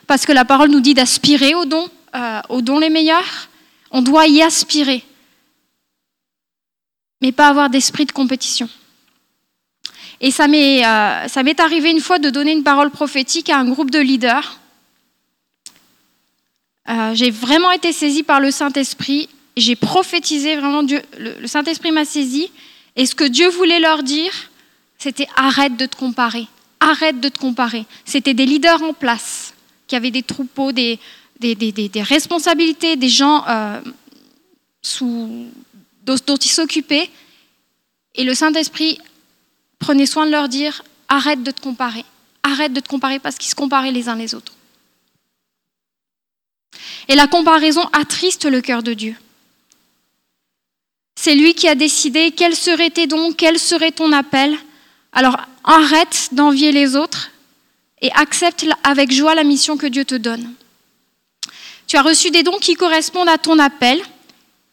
parce que la parole nous dit d'aspirer aux dons, euh, aux dons les meilleurs. On doit y aspirer mais pas avoir d'esprit de compétition. Et ça m'est, euh, arrivé une fois de donner une parole prophétique à un groupe de leaders euh, j'ai vraiment été saisie par le Saint-Esprit. J'ai prophétisé vraiment, Dieu, le, le Saint-Esprit m'a saisie. Et ce que Dieu voulait leur dire, c'était arrête de te comparer. Arrête de te comparer. C'était des leaders en place qui avaient des troupeaux, des, responsabilités, des gens euh, dont, dont ils s'occupaient. Et le Saint-Esprit prenait soin de leur dire arrête de te comparer. Arrête de te comparer parce qu'ils se comparaient les uns les autres. Et la comparaison attriste le cœur de Dieu. C'est lui qui a décidé quels seraient tes dons, quel serait ton appel. Alors arrête d'envier les autres et accepte avec joie la mission que Dieu te donne. Tu as reçu des dons qui correspondent à ton appel.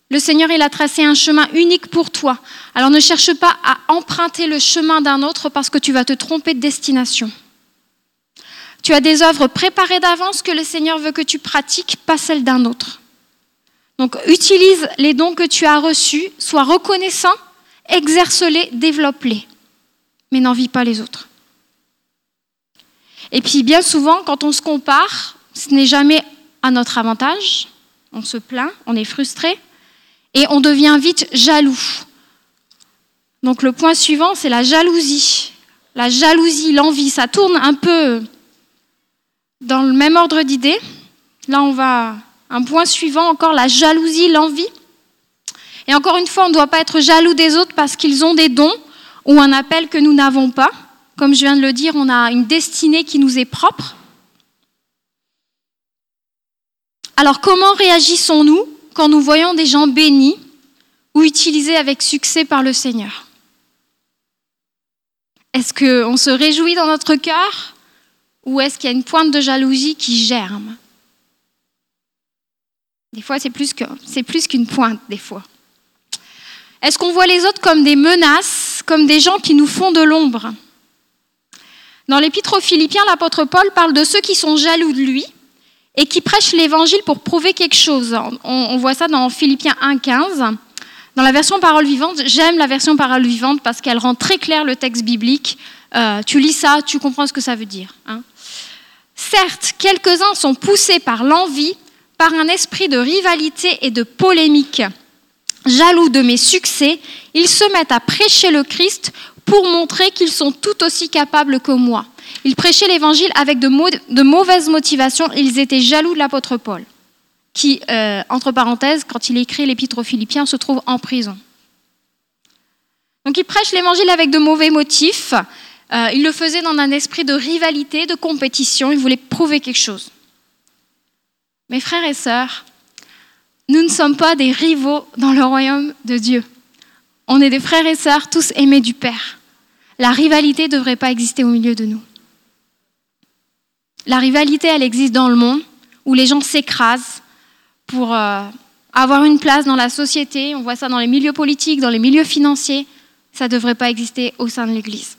Le Seigneur, il a tracé un chemin unique pour toi. Alors ne cherche pas à emprunter le chemin d'un autre parce que tu vas te tromper de destination. Tu as des œuvres préparées d'avance que le Seigneur veut que tu pratiques, pas celles d'un autre. Donc utilise les dons que tu as reçus, sois reconnaissant, exerce-les, développe-les, mais n'envie pas les autres. Et puis bien souvent, quand on se compare, ce n'est jamais à notre avantage, on se plaint, on est frustré, et on devient vite jaloux. Donc le point suivant, c'est la jalousie. La jalousie, l'envie, ça tourne un peu dans le même ordre d'idées. Là, on va un point suivant encore, la jalousie, l'envie. Et encore une fois, on ne doit pas être jaloux des autres parce qu'ils ont des dons ou un appel que nous n'avons pas. Comme je viens de le dire, on a une destinée qui nous est propre. Alors comment réagissons-nous quand nous voyons des gens bénis ou utilisés avec succès par le Seigneur? Est-ce qu'on se réjouit dans notre cœur ou est-ce qu'il y a une pointe de jalousie qui germe? Des fois, c'est plus qu'une pointe, des fois. Est-ce qu'on voit les autres comme des menaces, comme des gens qui nous font de l'ombre? Dans l'Épître aux Philippiens, l'apôtre Paul parle de ceux qui sont jaloux de lui et qui prêchent l'évangile pour prouver quelque chose. On, voit ça dans Philippiens 1.15. Dans la version parole vivante, j'aime la version parole vivante parce qu'elle rend très clair le texte biblique. Euh, tu lis ça, tu comprends ce que ça veut dire. hein. Certes, quelques-uns sont poussés par l'envie, par un esprit de rivalité et de polémique. Jaloux de mes succès, ils se mettent à prêcher le Christ pour montrer qu'ils sont tout aussi capables que moi. Ils prêchaient l'évangile avec de, mau- de mauvaises motivations. Ils étaient jaloux de l'apôtre Paul, qui, euh, entre parenthèses, quand il écrit l'épître aux Philippiens, se trouve en prison. Donc ils prêchent l'évangile avec de mauvais motifs. Euh, ils le faisaient dans un esprit de rivalité, de compétition. Ils voulaient prouver quelque chose. Mes frères et sœurs, nous ne sommes pas des rivaux dans le royaume de Dieu. On est des frères et sœurs, tous aimés du Père. La rivalité ne devrait pas exister au milieu de nous. La rivalité, elle existe dans le monde, où les gens s'écrasent pour euh, avoir une place dans la société. On voit ça dans les milieux politiques, dans les milieux financiers. Ça ne devrait pas exister au sein de l'Église.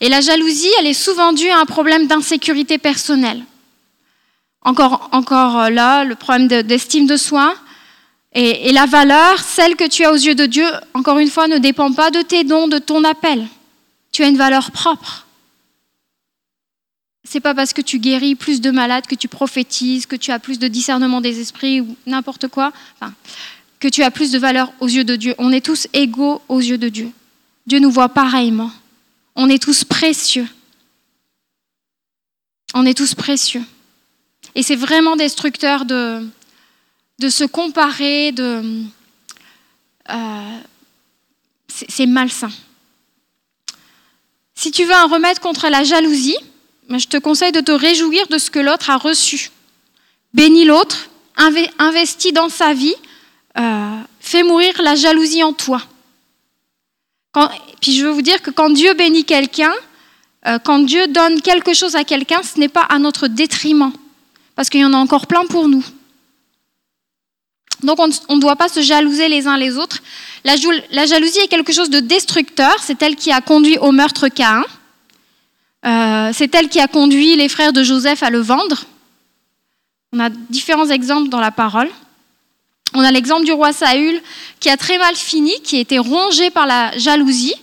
Et la jalousie, elle est souvent due à un problème d'insécurité personnelle. Encore, encore là, le problème de- d'estime de soi. Et, la valeur, celle que tu as aux yeux de Dieu, encore une fois, ne dépend pas de tes dons, de ton appel. Tu as une valeur propre. C'est pas parce que tu guéris plus de malades, que tu prophétises, que tu as plus de discernement des esprits ou n'importe quoi, que tu as plus de valeur aux yeux de Dieu. On est tous égaux aux yeux de Dieu. Dieu nous voit pareillement. On est tous précieux. On est tous précieux. Et c'est vraiment destructeur de, de se comparer, de, euh, c'est malsain. Si tu veux un remède contre la jalousie, ben, je te conseille de te réjouir de ce que l'autre a reçu. Bénis l'autre, inve- investis dans sa vie, euh, fais mourir la jalousie en toi. Puis je veux vous dire que quand Dieu bénit quelqu'un, euh, quand Dieu donne quelque chose à quelqu'un, ce n'est pas à notre détriment, parce qu'il y en a encore plein pour nous. Donc on ne doit pas se jalouser les uns les autres. La jalousie est quelque chose de destructeur, c'est elle qui a conduit au meurtre Caïn. Euh, c'est elle qui a conduit les frères de Joseph à le vendre. On a différents exemples dans la parole. On a l'exemple du roi Saül qui a très mal fini, qui a été rongé par la jalousie.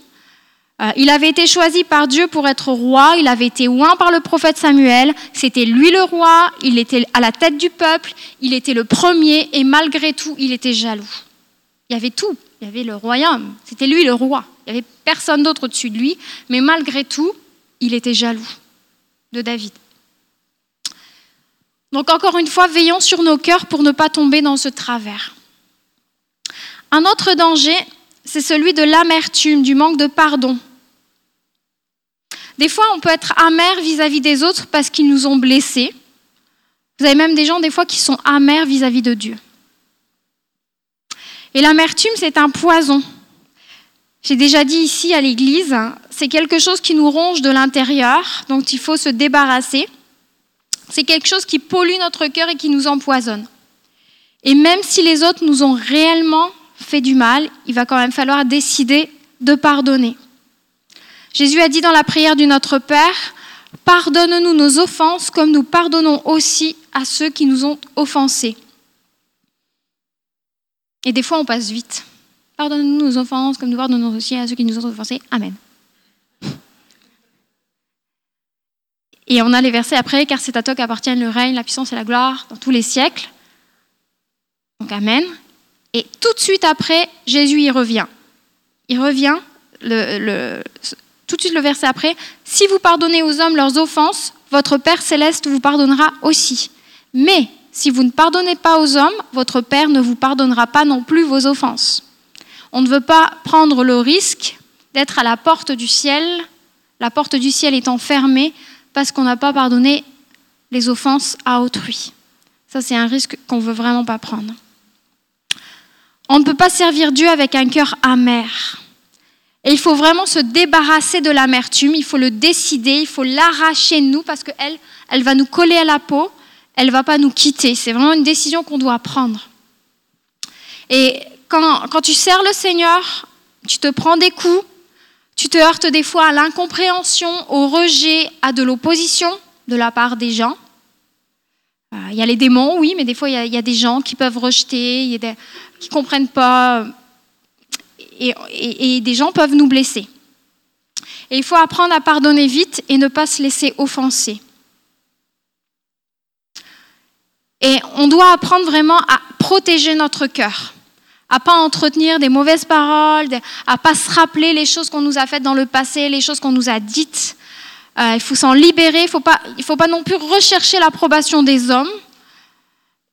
Euh, il avait été choisi par Dieu pour être roi, il avait été oint par le prophète Samuel, c'était lui le roi, il était à la tête du peuple, il était le premier et malgré tout, il était jaloux. Il y avait tout, il y avait le royaume, c'était lui le roi, il n'y avait personne d'autre au-dessus de lui, mais malgré tout, il était jaloux de David. Donc encore une fois, veillons sur nos cœurs pour ne pas tomber dans ce travers. Un autre danger, c'est celui de l'amertume, du manque de pardon. Des fois, on peut être amer vis-à-vis des autres parce qu'ils nous ont blessés. Vous avez même des gens, des fois, qui sont amers vis-à-vis de Dieu. Et l'amertume, c'est un poison. J'ai déjà dit ici à l'église, c'est quelque chose qui nous ronge de l'intérieur, dont il faut se débarrasser. C'est quelque chose qui pollue notre cœur et qui nous empoisonne. Et même si les autres nous ont réellement fait du mal, il va quand même falloir décider de pardonner. Jésus a dit dans la prière du Notre Père, Pardonne-nous nos offenses comme nous pardonnons aussi à ceux qui nous ont offensés. Et des fois, on passe vite. Pardonne-nous nos offenses comme nous pardonnons aussi à ceux qui nous ont offensés. Amen. Et on a les versets après, car c'est à toi qu'appartiennent le règne, la puissance et la gloire dans tous les siècles. Donc Amen. Et tout de suite après, Jésus y revient. Il revient, le, tout de suite le verset après, si vous pardonnez aux hommes leurs offenses, votre Père céleste vous pardonnera aussi. Mais si vous ne pardonnez pas aux hommes, votre Père ne vous pardonnera pas non plus vos offenses. On ne veut pas prendre le risque d'être à la porte du ciel, la porte du ciel étant fermée parce qu'on n'a pas pardonné les offenses à autrui. Ça, c'est un risque qu'on ne veut vraiment pas prendre. On ne peut pas servir Dieu avec un cœur amer. Et il faut vraiment se débarrasser de l'amertume, il faut le décider, il faut l'arracher de nous parce qu'elle, elle va nous coller à la peau, elle ne va pas nous quitter. C'est vraiment une décision qu'on doit prendre. Et quand, quand tu sers le Seigneur, tu te prends des coups, tu te heurtes des fois à l'incompréhension, au rejet, à de l'opposition de la part des gens. Euh, il y a les démons, oui, mais des fois, il y, a, des gens qui peuvent rejeter, qui ne comprennent pas, et, des gens peuvent nous blesser. Et il faut apprendre à pardonner vite et ne pas se laisser offenser. Et on doit apprendre vraiment à protéger notre cœur à pas entretenir des mauvaises paroles, à pas se rappeler les choses qu'on nous a faites dans le passé, les choses qu'on nous a dites. Euh, il faut s'en libérer, il faut pas, faut pas non plus rechercher l'approbation des hommes.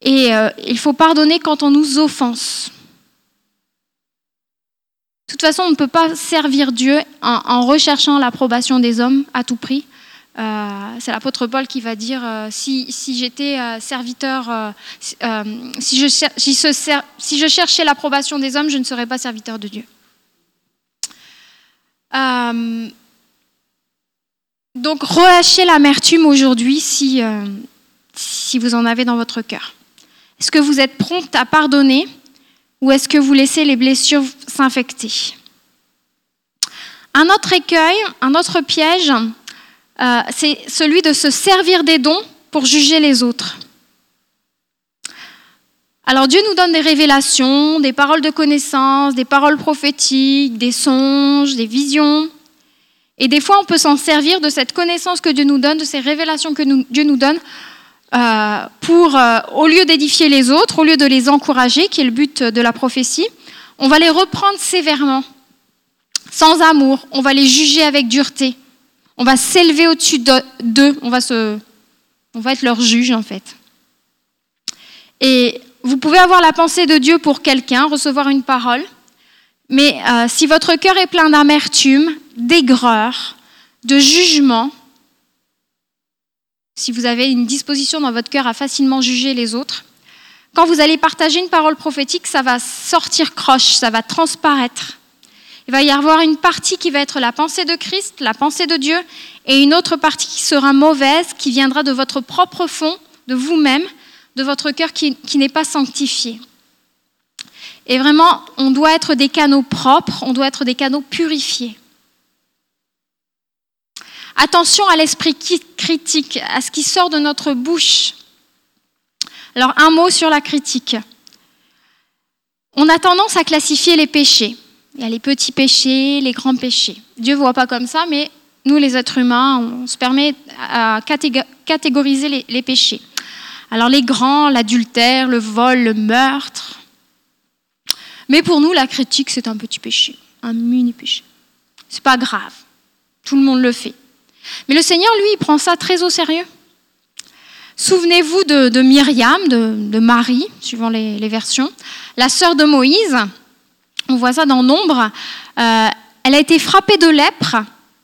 Et euh, il faut pardonner quand on nous offense. De toute façon, on ne peut pas servir Dieu en recherchant l'approbation des hommes à tout prix. Euh, c'est l'apôtre Paul qui va dire euh, si, j'étais euh, serviteur, si, je, cherchais l'approbation des hommes, je ne serais pas serviteur de Dieu. donc relâchez l'amertume aujourd'hui si, si vous en avez dans votre cœur. Est-ce que vous êtes prompte à pardonner ou est-ce que vous laissez les blessures s'infecter? Un autre écueil, un autre piège, euh, c'est celui de se servir des dons pour juger les autres. Alors Dieu nous donne des révélations, des paroles de connaissance, des paroles prophétiques, des songes, des visions. Et des fois, on peut s'en servir de cette connaissance que Dieu nous donne, de ces révélations que Dieu nous donne, euh, pour, euh, au lieu d'édifier les autres, au lieu de les encourager, qui est le but de la prophétie, on va les reprendre sévèrement, sans amour, on va les juger avec dureté. On va s'élever au-dessus d'eux, on va, se, on va être leur juge en fait. Et vous pouvez avoir la pensée de Dieu pour quelqu'un, recevoir une parole, mais euh, si votre cœur est plein d'amertume, d'aigreur, de jugement, si vous avez une disposition dans votre cœur à facilement juger les autres, quand vous allez partager une parole prophétique, ça va sortir croche, ça va transparaître. Il va y avoir une partie qui va être la pensée de Christ, la pensée de Dieu, et une autre partie qui sera mauvaise, qui viendra de votre propre fond, de vous-même, de votre cœur qui, n'est pas sanctifié. Et vraiment, on doit être des canaux propres, on doit être des canaux purifiés. Attention à l'esprit critique, à ce qui sort de notre bouche. Alors, un mot sur la critique. On a tendance à classifier les péchés. Il y a les petits péchés, les grands péchés. Dieu ne voit pas comme ça, mais nous, les êtres humains, on se permet à catégoriser les, péchés. Alors les grands, l'adultère, le vol, le meurtre. Mais pour nous, la critique, c'est un petit péché, un mini péché. C'est pas grave. Tout le monde le fait. Mais le Seigneur, lui, il prend ça très au sérieux. Souvenez-vous de, Myriam, de, Marie, suivant les, versions, la sœur de Moïse. On voit ça dans Nombre. Euh, elle a été frappée de lèpre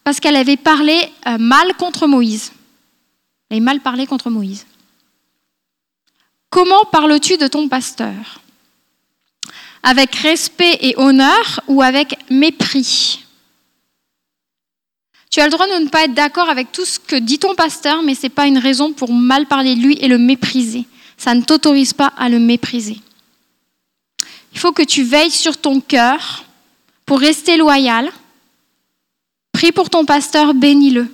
parce qu'elle avait parlé euh, mal contre Moïse. Elle avait mal parlé contre Moïse. Comment parles-tu de ton pasteur? Avec respect et honneur ou avec mépris? Tu as le droit de ne pas être d'accord avec tout ce que dit ton pasteur, mais ce n'est pas une raison pour mal parler de lui et le mépriser. Ça ne t'autorise pas à le mépriser. Il faut que tu veilles sur ton cœur pour rester loyal. Prie pour ton pasteur, bénis-le.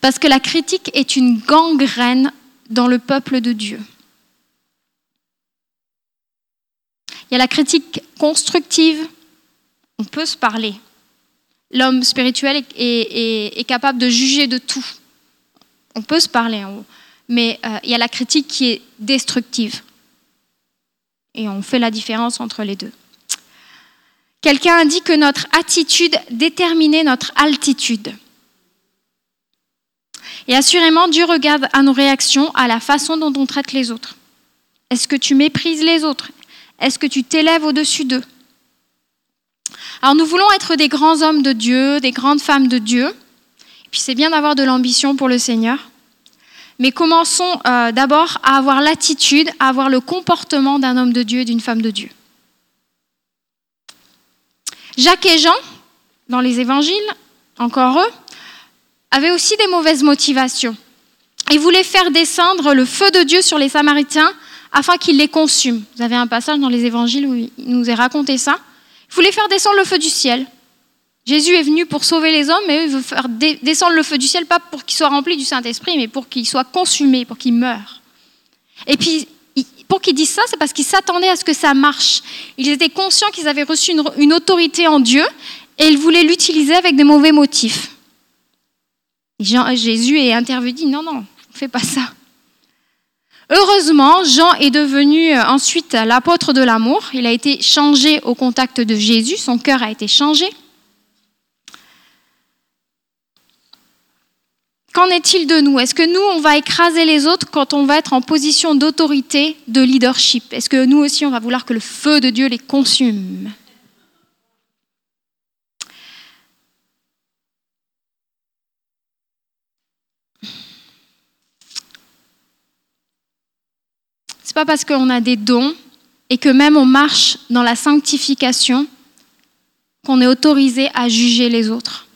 Parce que la critique est une gangrène dans le peuple de Dieu. Il y a la critique constructive, on peut se parler, l'homme spirituel est, capable de juger de tout. On peut se parler, mais euh, il y a la critique qui est destructive. Et on fait la différence entre les deux. Quelqu'un a dit que notre attitude déterminait notre altitude. Et assurément, Dieu regarde à nos réactions, à la façon dont on traite les autres. Est-ce que tu méprises les autres? Est-ce que tu t'élèves au-dessus d'eux? Alors nous voulons être des grands hommes de Dieu, des grandes femmes de Dieu. Et puis c'est bien d'avoir de l'ambition pour le Seigneur. Mais commençons euh, d'abord à avoir l'attitude, à avoir le comportement d'un homme de Dieu et d'une femme de Dieu. Jacques et Jean, dans les évangiles, encore eux, avaient aussi des mauvaises motivations. Ils voulaient faire descendre le feu de Dieu sur les Samaritains afin qu'ils les consument. Vous avez un passage dans les évangiles où il nous est raconté ça. Il voulait faire descendre le feu du ciel. Jésus est venu pour sauver les hommes, mais il veut faire descendre le feu du ciel, pas pour qu'ils soient remplis du Saint-Esprit, mais pour qu'ils soient consumés, pour qu'ils meurent. Et puis, pour qu'ils disent ça, c'est parce qu'ils s'attendaient à ce que ça marche. Ils étaient conscients qu'ils avaient reçu une, autorité en Dieu et ils voulaient l'utiliser avec des mauvais motifs. Jésus est intervenu, non, non, ne fais pas ça. Heureusement, Jean est devenu euh, ensuite l'apôtre de l'amour. Il a été changé au contact de Jésus, son cœur a été changé. Qu'en est-il de nous? Est-ce que nous, on va écraser les autres quand on va être en position d'autorité, de leadership? Est-ce que nous aussi, on va vouloir que le feu de Dieu les consume? Pas parce qu'on a des dons et que même on marche dans la sanctification qu'on est autorisé à juger les autres.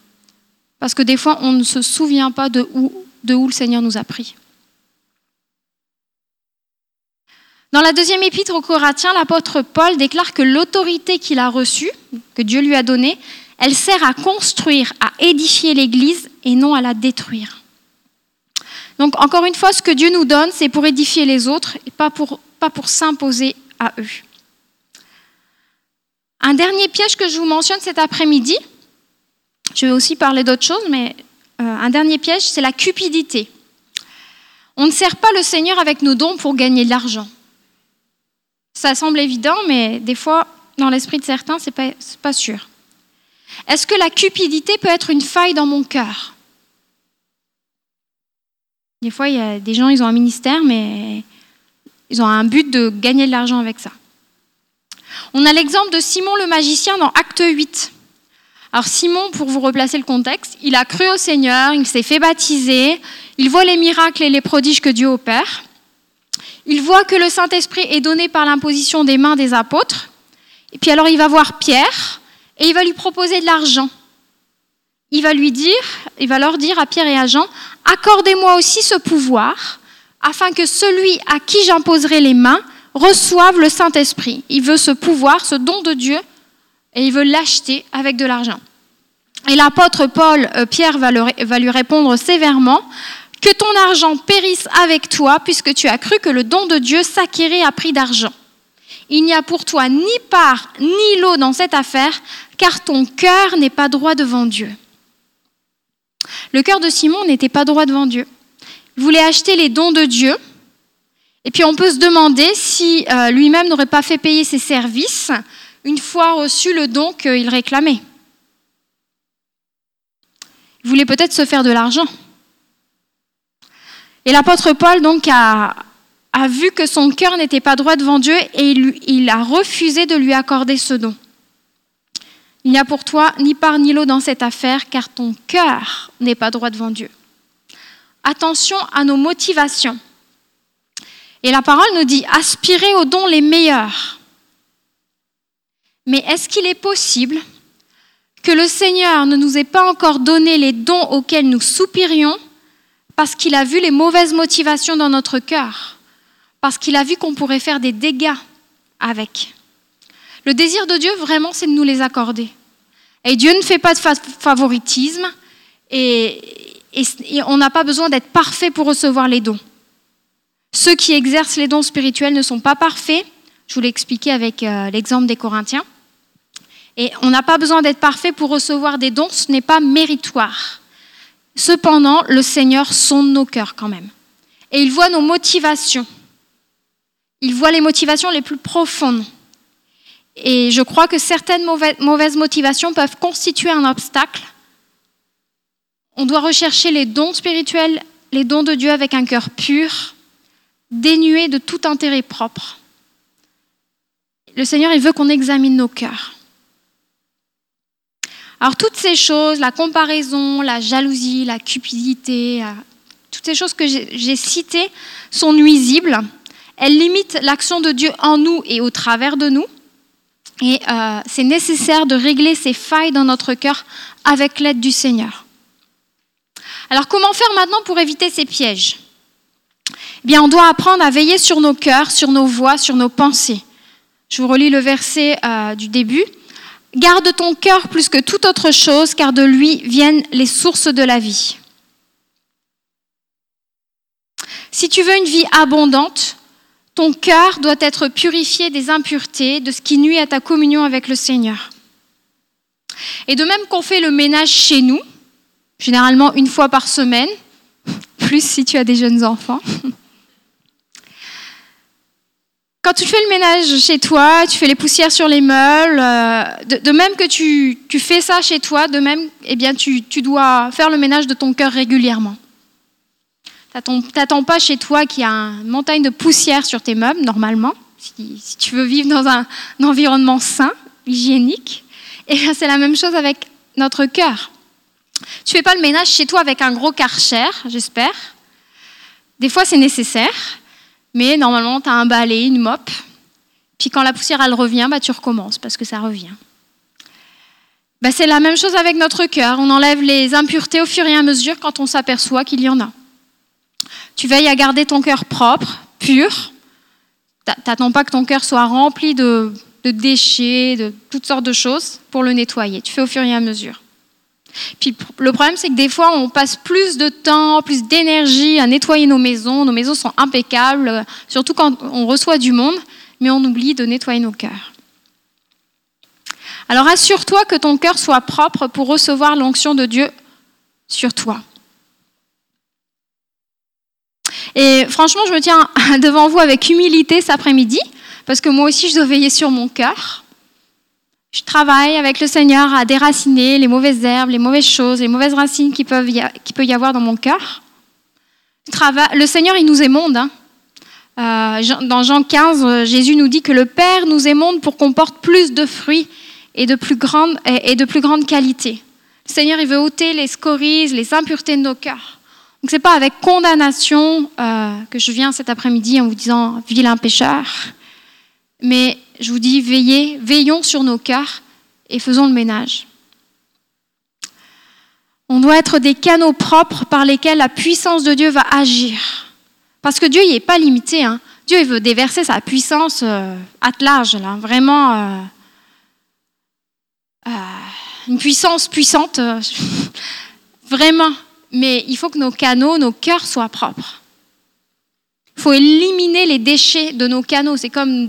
Parce que des fois, on ne se souvient pas de où, le Seigneur nous a pris. Dans la deuxième épître aux Corinthiens, l'apôtre Paul déclare que l'autorité qu'il a reçue, que Dieu lui a donnée, elle sert à construire, à édifier l'Église et non à la détruire. Donc encore une fois, ce que Dieu nous donne, c'est pour édifier les autres et pas pour, s'imposer à eux. Un dernier piège que je vous mentionne cet après-midi, je vais aussi parler d'autre chose, mais euh, un dernier piège, c'est la cupidité. On ne sert pas le Seigneur avec nos dons pour gagner de l'argent. Ça semble évident, mais des fois, dans l'esprit de certains, ce n'est pas, pas sûr. Est-ce que la cupidité peut être une faille dans mon cœur? Des fois, il y a des gens, ils ont un ministère, mais ils ont un but de gagner de l'argent avec ça. On a l'exemple de Simon le magicien dans Acte 8. Alors Simon, pour vous replacer le contexte, il a cru au Seigneur, il s'est fait baptiser, il voit les miracles et les prodiges que Dieu opère. Il voit que le Saint-Esprit est donné par l'imposition des mains des apôtres. Et puis alors il va voir Pierre et il va lui proposer de l'argent il va lui dire, il va leur dire à Pierre et à Jean, accordez-moi aussi ce pouvoir, afin que celui à qui j'imposerai les mains reçoive le Saint-Esprit. Il veut ce pouvoir, ce don de Dieu, et il veut l'acheter avec de l'argent. Et l'apôtre Paul, euh, Pierre va, lui répondre sévèrement, que ton argent périsse avec toi, puisque tu as cru que le don de Dieu s'acquérait à prix d'argent. il n'y a pour toi ni part ni lot dans cette affaire, car ton cœur n'est pas droit devant Dieu. Le cœur de Simon n'était pas droit devant Dieu. Il voulait acheter les dons de Dieu. Et puis on peut se demander si euh, lui-même n'aurait pas fait payer ses services une fois reçu le don qu'il réclamait. Il voulait peut-être se faire de l'argent. Et l'apôtre Paul donc a, vu que son cœur n'était pas droit devant Dieu et il, a refusé de lui accorder ce don. Il n'y a pour toi ni part ni lot dans cette affaire car ton cœur n'est pas droit devant Dieu. Attention à nos motivations. Et la parole nous dit aspirer aux dons les meilleurs. Mais est-ce qu'il est possible que le Seigneur ne nous ait pas encore donné les dons auxquels nous soupirions parce qu'il a vu les mauvaises motivations dans notre cœur, parce qu'il a vu qu'on pourrait faire des dégâts avec. Le désir de Dieu, vraiment, c'est de nous les accorder. Et Dieu ne fait pas de favoritisme et, on n'a pas besoin d'être parfait pour recevoir les dons. Ceux qui exercent les dons spirituels ne sont pas parfaits. Je vous l'ai expliqué avec euh, l'exemple des Corinthiens. Et on n'a pas besoin d'être parfait pour recevoir des dons, ce n'est pas méritoire. Cependant, le Seigneur sonde nos cœurs quand même. Et il voit nos motivations. Il voit les motivations les plus profondes. Et je crois que certaines mauvaises motivations peuvent constituer un obstacle. On doit rechercher les dons spirituels, les dons de Dieu avec un cœur pur, dénué de tout intérêt propre. Le Seigneur, il veut qu'on examine nos cœurs. Alors toutes ces choses, la comparaison, la jalousie, la cupidité, toutes ces choses que j'ai citées sont nuisibles. Elles limitent l'action de Dieu en nous et au travers de nous. Et euh, c'est nécessaire de régler ces failles dans notre cœur avec l'aide du Seigneur. Alors comment faire maintenant pour éviter ces pièges? Eh bien, on doit apprendre à veiller sur nos cœurs, sur nos voix, sur nos pensées. Je vous relis le verset euh, du début. Garde ton cœur plus que toute autre chose, car de lui viennent les sources de la vie. Si tu veux une vie abondante, ton cœur doit être purifié des impuretés, de ce qui nuit à ta communion avec le Seigneur. Et de même qu'on fait le ménage chez nous, généralement une fois par semaine, [laughs] plus si tu as des jeunes enfants, [laughs] Quand tu fais le ménage chez toi, tu fais les poussières sur les meubles, euh, de, même que tu, fais ça chez toi, de même, eh bien, tu, dois faire le ménage de ton cœur régulièrement. T'attends pas chez toi qu'il y a une montagne de poussière sur tes meubles, normalement, si, tu veux vivre dans un, environnement sain, hygiénique. Et eh c'est la même chose avec notre cœur. Tu fais pas le ménage chez toi avec un gros karcher, j'espère. Des fois, c'est nécessaire. Mais normalement, tu as un balai, une mop. Puis quand la poussière, elle revient, bah, tu recommences parce que ça revient. Bah, c'est la même chose avec notre cœur. On enlève les impuretés au fur et à mesure quand on s'aperçoit qu'il y en a. Tu veilles à garder ton cœur propre, pur. T'attends pas que ton cœur soit rempli de, de déchets, de toutes sortes de choses pour le nettoyer. Tu fais au fur et à mesure. Puis le problème, c'est que des fois, on passe plus de temps, plus d'énergie à nettoyer nos maisons. Nos maisons sont impeccables, surtout quand on reçoit du monde, mais on oublie de nettoyer nos cœurs. Alors assure-toi que ton cœur soit propre pour recevoir l'onction de Dieu sur toi. Et franchement, je me tiens [laughs] devant vous avec humilité cet après-midi, parce que moi aussi, je dois veiller sur mon cœur. Je travaille avec le Seigneur à déraciner les mauvaises herbes, les mauvaises choses, les mauvaises racines qui qui peut y avoir dans mon cœur. Le Seigneur, il nous émonde. Hein. Euh, dans Jean 15, Jésus nous dit que le Père nous émonde pour qu'on porte plus de fruits et de plus grande, et de plus grande qualité. Le Seigneur, il veut ôter les scories, les impuretés de nos cœurs. Donc, c'est pas avec condamnation euh, que je viens cet après-midi en vous disant vilain pécheur, mais je vous dis, veillez, veillons sur nos cœurs et faisons le ménage. On doit être des canaux propres par lesquels la puissance de Dieu va agir. Parce que Dieu, n'est pas limité. Hein. Dieu, veut déverser sa puissance euh, à large, là, vraiment. Euh, euh, une puissance puissante, [laughs] vraiment. Mais il faut que nos canaux, nos cœurs soient propres. Il faut éliminer les déchets de nos canaux. C'est comme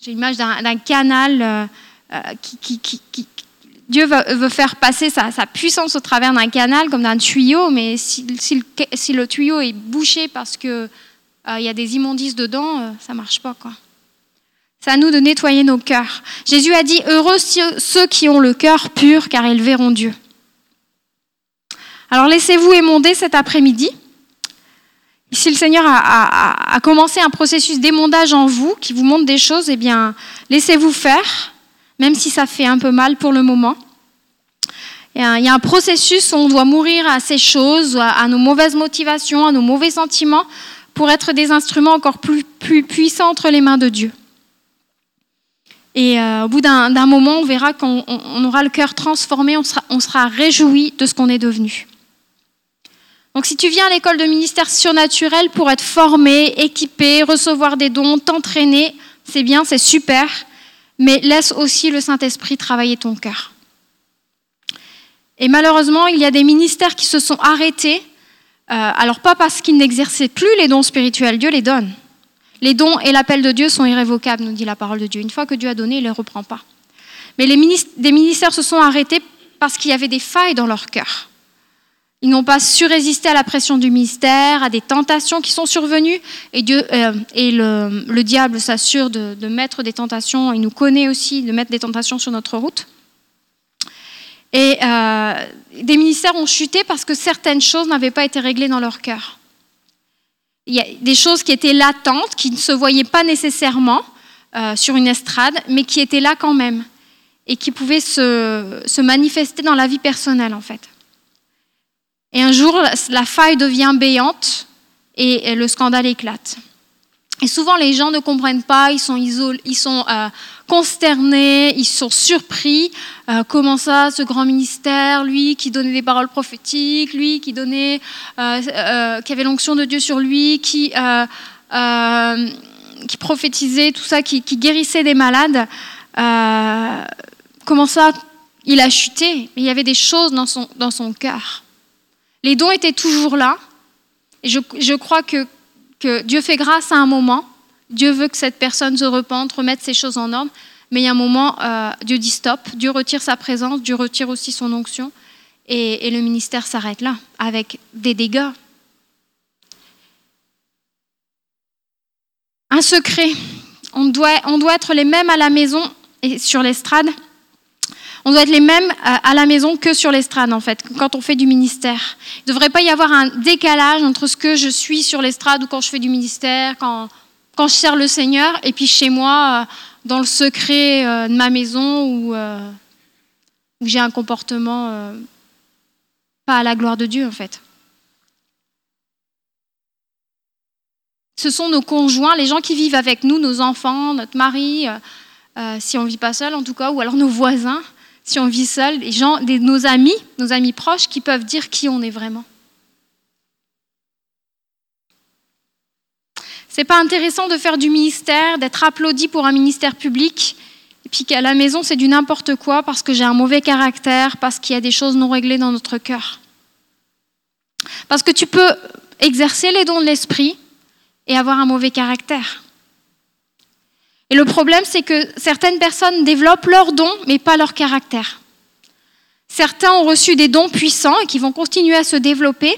j'ai l'image d'un canal euh, euh, qui, Dieu veut, faire passer sa, puissance au travers d'un canal comme d'un tuyau, mais si, le, tuyau est bouché parce qu'il y a des immondices dedans, ça ne marche pas. C'est à nous de nettoyer nos cœurs. Jésus a dit, heureux ceux qui ont le cœur pur, car ils verront Dieu. Alors laissez-vous émonder cet après-midi. Si le Seigneur a, commencé un processus d'émondage en vous, qui vous montre des choses, eh bien, laissez-vous faire, même si ça fait un peu mal pour le moment. Il y a un processus où on doit mourir à ces choses, à nos mauvaises motivations, à nos mauvais sentiments, pour être des instruments encore plus, plus puissants entre les mains de Dieu. Et euh, au bout d'un moment, on verra qu'on aura le cœur transformé, on sera, on sera réjoui de ce qu'on est devenu. Donc si tu viens à l'école de ministère surnaturel pour être formé, équipé, recevoir des dons, t'entraîner, c'est bien, c'est super, mais laisse aussi le Saint-Esprit travailler ton cœur. Et malheureusement, il y a des ministères qui se sont arrêtés, euh, alors pas parce qu'ils n'exerçaient plus les dons spirituels, Dieu les donne. Les dons et l'appel de Dieu sont irrévocables, nous dit la parole de Dieu. Une fois que Dieu a donné, il ne les reprend pas. Mais les des ministères se sont arrêtés parce qu'il y avait des failles dans leur cœur. Ils n'ont pas su résister à la pression du ministère, à des tentations qui sont survenues. Et, euh, le, diable s'assure de, mettre des tentations, il nous connaît aussi, de mettre des tentations sur notre route. Et euh, des ministères ont chuté parce que certaines choses n'avaient pas été réglées dans leur cœur. Il y a des choses qui étaient latentes, qui ne se voyaient pas nécessairement euh, sur une estrade, mais qui étaient là quand même et qui pouvaient se manifester dans la vie personnelle en fait. Et un jour, la faille devient béante et le scandale éclate. Et souvent, les gens ne comprennent pas, ils sont, euh, consternés, ils sont surpris. Euh, comment ça, ce grand ministère, lui qui donnait des paroles prophétiques, lui qui donnait, euh, qui avait l'onction de Dieu sur lui, qui, prophétisait tout ça, qui, guérissait des malades. comment ça, il a chuté il y avait des choses dans son cœur. Les dons étaient toujours là. Et je, crois que, Dieu fait grâce à un moment. Dieu veut que cette personne se repente, remette ses choses en ordre. Mais il y a un moment, euh, Dieu dit stop. Dieu retire sa présence. Dieu retire aussi son onction. Et, le ministère s'arrête là, avec des dégâts. Un secret. On doit, on doit être les mêmes à la maison et sur l'estrade. On doit être les mêmes euh, à la maison que sur l'estrade, en fait, quand on fait du ministère. Il ne devrait pas y avoir un décalage entre ce que je suis sur l'estrade ou quand je fais du ministère, quand, je sers le Seigneur, et puis chez moi, euh, dans le secret euh, de ma maison, où j'ai un comportement pas à la gloire de Dieu, en fait. Ce sont nos conjoints, les gens qui vivent avec nous, nos enfants, notre mari, si on ne vit pas seul en tout cas, ou alors nos voisins si on vit seul, des gens, nos amis, nos amis proches qui peuvent dire qui on est vraiment. C'est pas intéressant de faire du ministère, d'être applaudi pour un ministère public, et puis qu'à la maison c'est du n'importe quoi parce que j'ai un mauvais caractère, parce qu'il y a des choses non réglées dans notre cœur. Parce que tu peux exercer les dons de l'esprit et avoir un mauvais caractère. Et le problème, c'est que certaines personnes développent leurs dons, mais pas leur caractère. Certains ont reçu des dons puissants et qui vont continuer à se développer,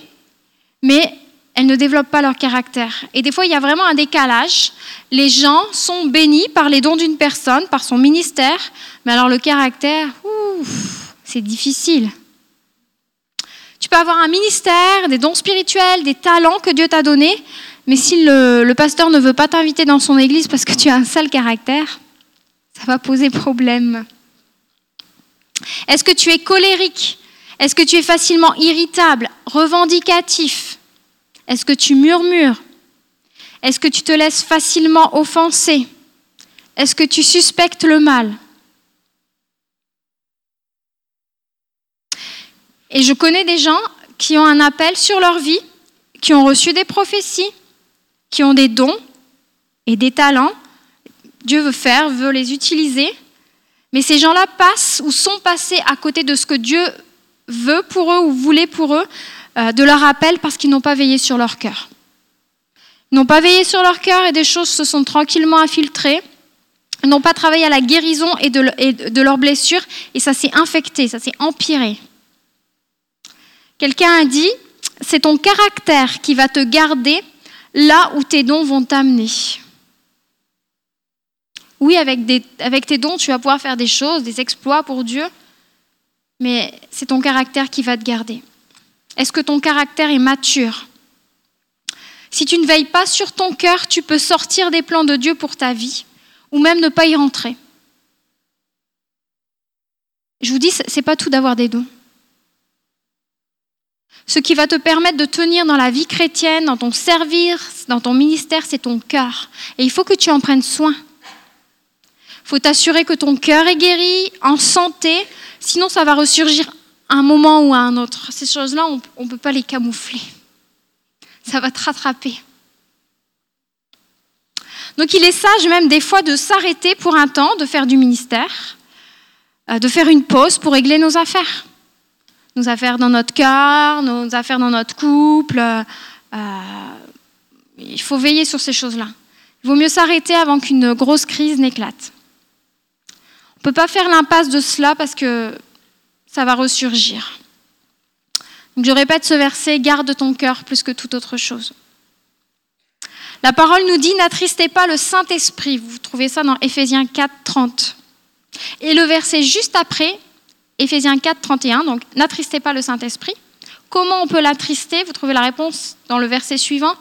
mais elles ne développent pas leur caractère. Et des fois, il y a vraiment un décalage. Les gens sont bénis par les dons d'une personne, par son ministère, mais alors le caractère, c'est difficile. Tu peux avoir un ministère, des dons spirituels, des talents que Dieu t'a donnés, mais si le, pasteur ne veut pas t'inviter dans son église parce que tu as un sale caractère, ça va poser problème. Est-ce que tu es colérique? Est-ce que tu es facilement irritable, revendicatif? Est-ce que tu murmures? Est-ce que tu te laisses facilement offenser? Est-ce que tu suspectes le mal? Et je connais des gens qui ont un appel sur leur vie, qui ont reçu des prophéties, qui ont des dons et des talents. Dieu veut faire, veut les utiliser. Mais ces gens-là passent ou sont passés à côté de ce que Dieu veut pour eux ou voulait pour eux, euh, de leur appel parce qu'ils n'ont pas veillé sur leur cœur. Ils n'ont pas veillé sur leur cœur et des choses se sont tranquillement infiltrées. N'ont pas travaillé à la guérison et de, de leurs blessures et ça s'est infecté, ça s'est empiré. Quelqu'un a dit, c'est ton caractère qui va te garder là où tes dons vont t'amener. Oui, avec, tes dons, tu vas pouvoir faire des choses, des exploits pour Dieu, mais c'est ton caractère qui va te garder. Est-ce que ton caractère est mature? Si tu ne veilles pas sur ton cœur, tu peux sortir des plans de Dieu pour ta vie ou même ne pas y rentrer. Je vous dis, ce n'est pas tout d'avoir des dons. Ce qui va te permettre de tenir dans la vie chrétienne, dans ton service, dans ton ministère, c'est ton cœur. Et il faut que tu en prennes soin. Il faut t'assurer que ton cœur est guéri, en santé, sinon ça va ressurgir un moment ou à un autre. Ces choses-là, on ne peut pas les camoufler. Ça va te rattraper. Donc il est sage même des fois de s'arrêter pour un temps, de faire du ministère, euh, de faire une pause pour régler nos affaires. Nos affaires dans notre cœur, nos affaires dans notre couple. Euh, il faut veiller sur ces choses-là. Il vaut mieux s'arrêter avant qu'une grosse crise n'éclate. On ne peut pas faire l'impasse de cela parce que ça va ressurgir. Donc je répète ce verset, garde ton cœur plus que toute autre chose. La parole nous dit n'attristez pas le Saint-Esprit. Vous trouvez ça dans Éphésiens 4, 30. Et le verset juste après, Éphésiens 4, 31, donc n'attristez pas le Saint-Esprit. Comment on peut l'attrister? Vous trouvez la réponse dans le verset suivant.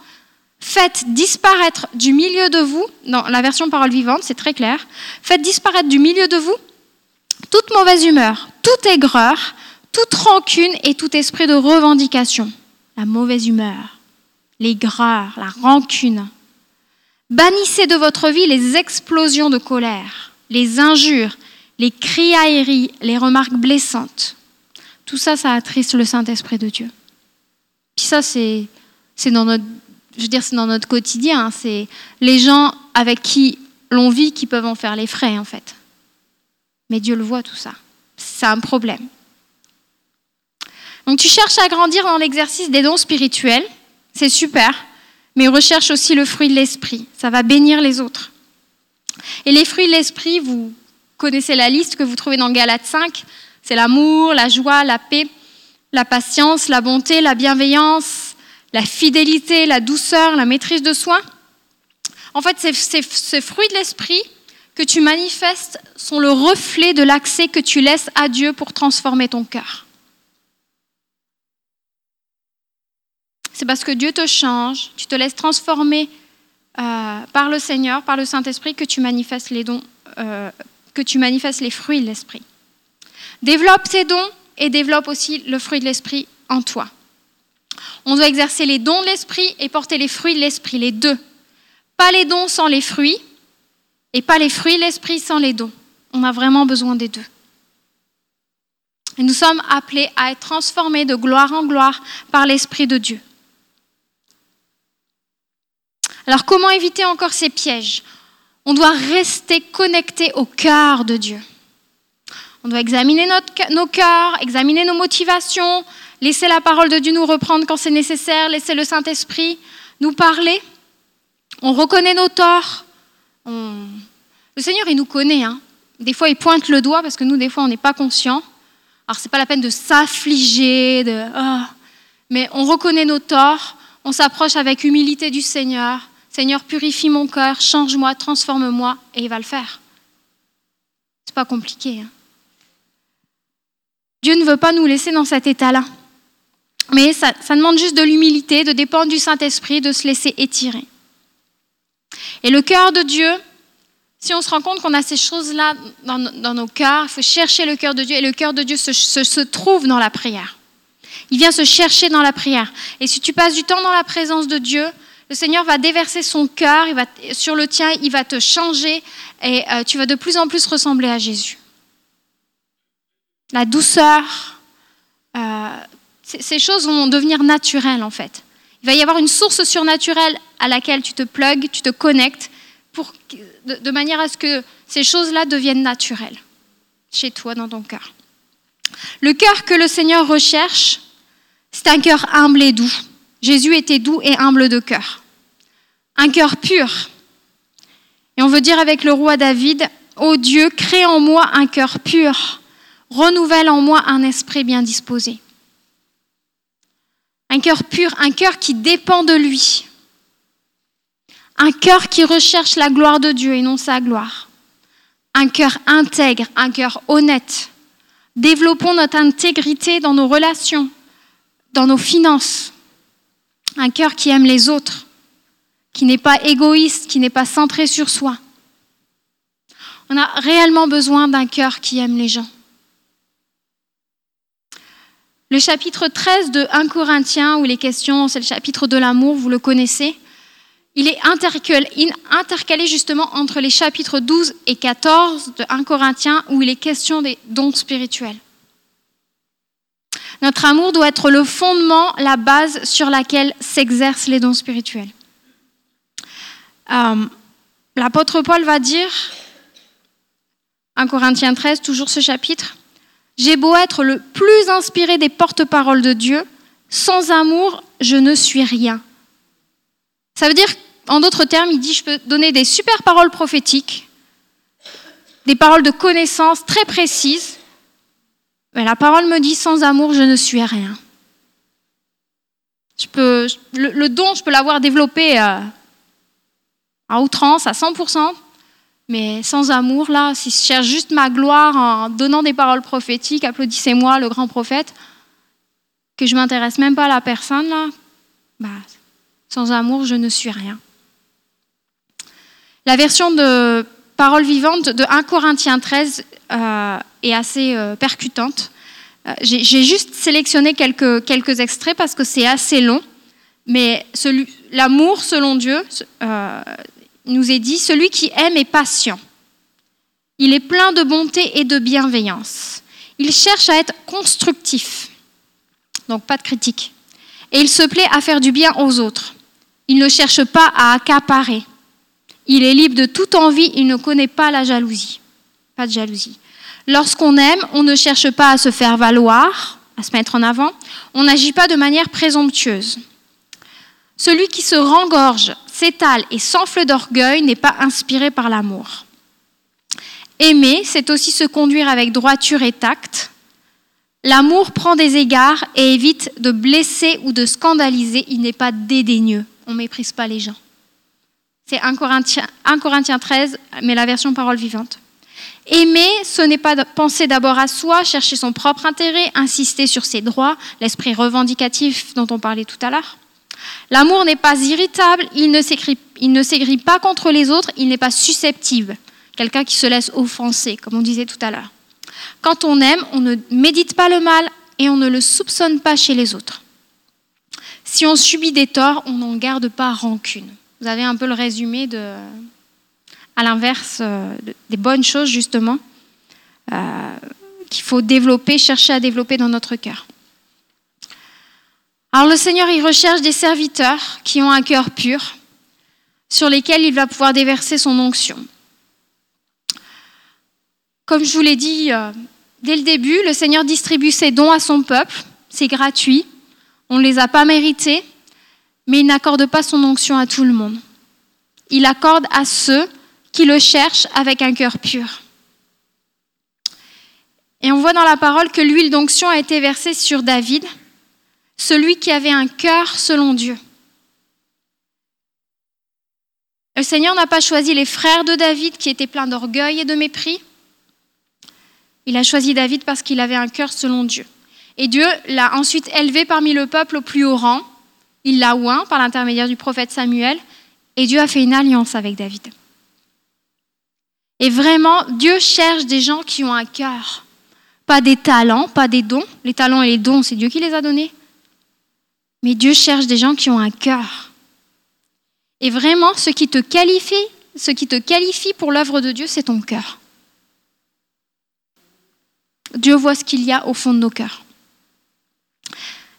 Faites disparaître du milieu de vous, dans la version parole vivante, c'est très clair, faites disparaître du milieu de vous toute mauvaise humeur, toute aigreur, toute rancune et tout esprit de revendication. La mauvaise humeur, l'aigreur, la rancune. Bannissez de votre vie les explosions de colère, les injures, les criailleries, les remarques blessantes. Tout ça, ça attriste le Saint-Esprit de Dieu. Puis ça, c'est dans notre quotidien. Hein. C'est les gens avec qui l'on vit qui peuvent en faire les frais, en fait. Mais Dieu le voit tout ça. C'est un problème. Donc tu cherches à grandir dans l'exercice des dons spirituels c'est super, mais recherche aussi le fruit de l'esprit. Ça va bénir les autres. Et les fruits de l'esprit, vous connaissez la liste que vous trouvez dans Galates 5. C'est l'amour, la joie, la paix, la patience, la bonté, la bienveillance, la fidélité, la douceur, la maîtrise de soi. En fait, ces fruits de l'esprit que tu manifestes sont le reflet de l'accès que tu laisses à Dieu pour transformer ton cœur. c'est parce que Dieu te change, tu te laisses transformer euh, par le Seigneur, par le Saint-Esprit, que tu manifestes les dons, euh, que tu manifestes les fruits de l'Esprit. Développe tes dons et développe aussi le fruit de l'Esprit en toi. On doit exercer les dons de l'Esprit et porter les fruits de l'Esprit, les deux. Pas les dons sans les fruits et pas les fruits de l'Esprit sans les dons. On a vraiment besoin des deux. Et nous sommes appelés à être transformés de gloire en gloire par l'Esprit de Dieu. Alors comment éviter encore ces pièges? On doit rester connecté au cœur de Dieu. On doit examiner nos cœurs, examiner nos motivations, laisser la parole de Dieu nous reprendre quand c'est nécessaire, laisser le Saint-Esprit nous parler. On reconnaît nos torts. Le Seigneur, il nous connaît. Hein. Des fois, il pointe le doigt parce que nous, des fois, on n'est pas conscients. Alors, ce n'est pas la peine de s'affliger, de... Ah. mais on reconnaît nos torts, on s'approche avec humilité du Seigneur Seigneur, purifie mon cœur, change-moi, transforme-moi, et il va le faire. C'est pas compliqué. Hein. Dieu ne veut pas nous laisser dans cet état-là. Mais ça, demande juste de l'humilité, de dépendre du Saint-Esprit, de se laisser étirer. Et le cœur de Dieu, si on se rend compte qu'on a ces choses-là dans, nos cœurs, il faut chercher le cœur de Dieu. Et le cœur de Dieu se trouve dans la prière. Il vient se chercher dans la prière. Et si tu passes du temps dans la présence de Dieu, le Seigneur va déverser son cœur sur le tien, il va te changer et euh, tu vas de plus en plus ressembler à Jésus. La douceur, euh, ces choses vont devenir naturelles en fait. Il va y avoir une source surnaturelle à laquelle tu te plugues, tu te connectes, de manière à ce que ces choses-là deviennent naturelles chez toi, dans ton cœur. Le cœur que le Seigneur recherche, c'est un cœur humble et doux. Jésus était doux et humble de cœur. un cœur pur. Et on veut dire avec le roi David, Ô Dieu, crée en moi un cœur pur, renouvelle en moi un esprit bien disposé. Un cœur pur, un cœur qui dépend de lui. Un cœur qui recherche la gloire de Dieu et non sa gloire. Un cœur intègre, un cœur honnête. Développons notre intégrité dans nos relations, dans nos finances. Un cœur qui aime les autres, qui n'est pas égoïste, qui n'est pas centré sur soi. On a réellement besoin d'un cœur qui aime les gens. Le chapitre 13 de 1 Corinthiens, où les questions, c'est le chapitre de l'amour, vous le connaissez, il est intercalé justement entre les chapitres 12 et 14 de 1 Corinthiens, où il est question des dons spirituels. Notre amour doit être le fondement, la base sur laquelle s'exercent les dons spirituels. Euh, l'apôtre Paul va dire 1 Corinthiens 13, toujours ce chapitre. J'ai beau être le plus inspiré des porte-paroles de Dieu, sans amour, je ne suis rien. Ça veut dire, en d'autres termes, il dit, je peux donner des super paroles prophétiques, des paroles de connaissance très précises, mais la parole me dit, sans amour, je ne suis rien. Je peux, le, don, je peux l'avoir développé euh, à outrance, à 100%, mais sans amour, là, si je cherche juste ma gloire en donnant des paroles prophétiques, applaudissez-moi, le grand prophète, que je m'intéresse même pas à la personne, là, bah, sans amour, je ne suis rien. La version de Parole vivante de 1 Corinthiens 13 euh, est assez euh, percutante. Euh, j'ai juste sélectionné quelques, quelques extraits parce que c'est assez long, mais l'amour selon Dieu, nous est dit, celui qui aime est patient. Il est plein de bonté et de bienveillance. Il cherche à être constructif, donc pas de critique. Et il se plaît à faire du bien aux autres. Il ne cherche pas à accaparer. Il est libre de toute envie, il ne connaît pas la jalousie. Pas de jalousie. Lorsqu'on aime, on ne cherche pas à se faire valoir, à se mettre en avant. On n'agit pas de manière présomptueuse. Celui qui se rengorge s'étale et s'enfle d'orgueil n'est pas inspiré par l'amour. Aimer, c'est aussi se conduire avec droiture et tact. L'amour prend des égards et évite de blesser ou de scandaliser. Il n'est pas dédaigneux. On ne méprise pas les gens. C'est 1 Corinthiens, 1 Corinthiens 13, mais la version parole vivante. Aimer, ce n'est pas penser d'abord à soi, chercher son propre intérêt, insister sur ses droits, l'esprit revendicatif dont on parlait tout à l'heure. L'amour n'est pas irritable, il ne s'écrit pas contre les autres, il n'est pas susceptible. Quelqu'un qui se laisse offenser, comme on disait tout à l'heure. Quand on aime, on ne médite pas le mal et on ne le soupçonne pas chez les autres. Si on subit des torts, on n'en garde pas rancune. Vous avez un peu le résumé de, à l'inverse euh, des bonnes choses, justement, euh, qu'il faut développer, chercher à développer dans notre cœur. Alors le Seigneur, il recherche des serviteurs qui ont un cœur pur, sur lesquels il va pouvoir déverser son onction. Comme je vous l'ai dit euh, dès le début, le Seigneur distribue ses dons à son peuple, c'est gratuit, on ne les a pas mérités, mais il n'accorde pas son onction à tout le monde. Il accorde à ceux qui le cherchent avec un cœur pur. Et on voit dans la parole que l'huile d'onction a été versée sur David, celui qui avait un cœur selon Dieu. Le Seigneur n'a pas choisi les frères de David qui étaient pleins d'orgueil et de mépris. Il a choisi David parce qu'il avait un cœur selon Dieu. Et Dieu l'a ensuite élevé parmi le peuple au plus haut rang. Il l'a oint par l'intermédiaire du prophète Samuel. Et Dieu a fait une alliance avec David. Et vraiment, Dieu cherche des gens qui ont un cœur. Pas des talents, pas des dons. Les talents et les dons, c'est Dieu qui les a donnés. Mais Dieu cherche des gens qui ont un cœur. Et vraiment, ce qui te qualifie, ce qui te qualifie pour l'œuvre de Dieu, c'est ton cœur. Dieu voit ce qu'il y a au fond de nos cœurs.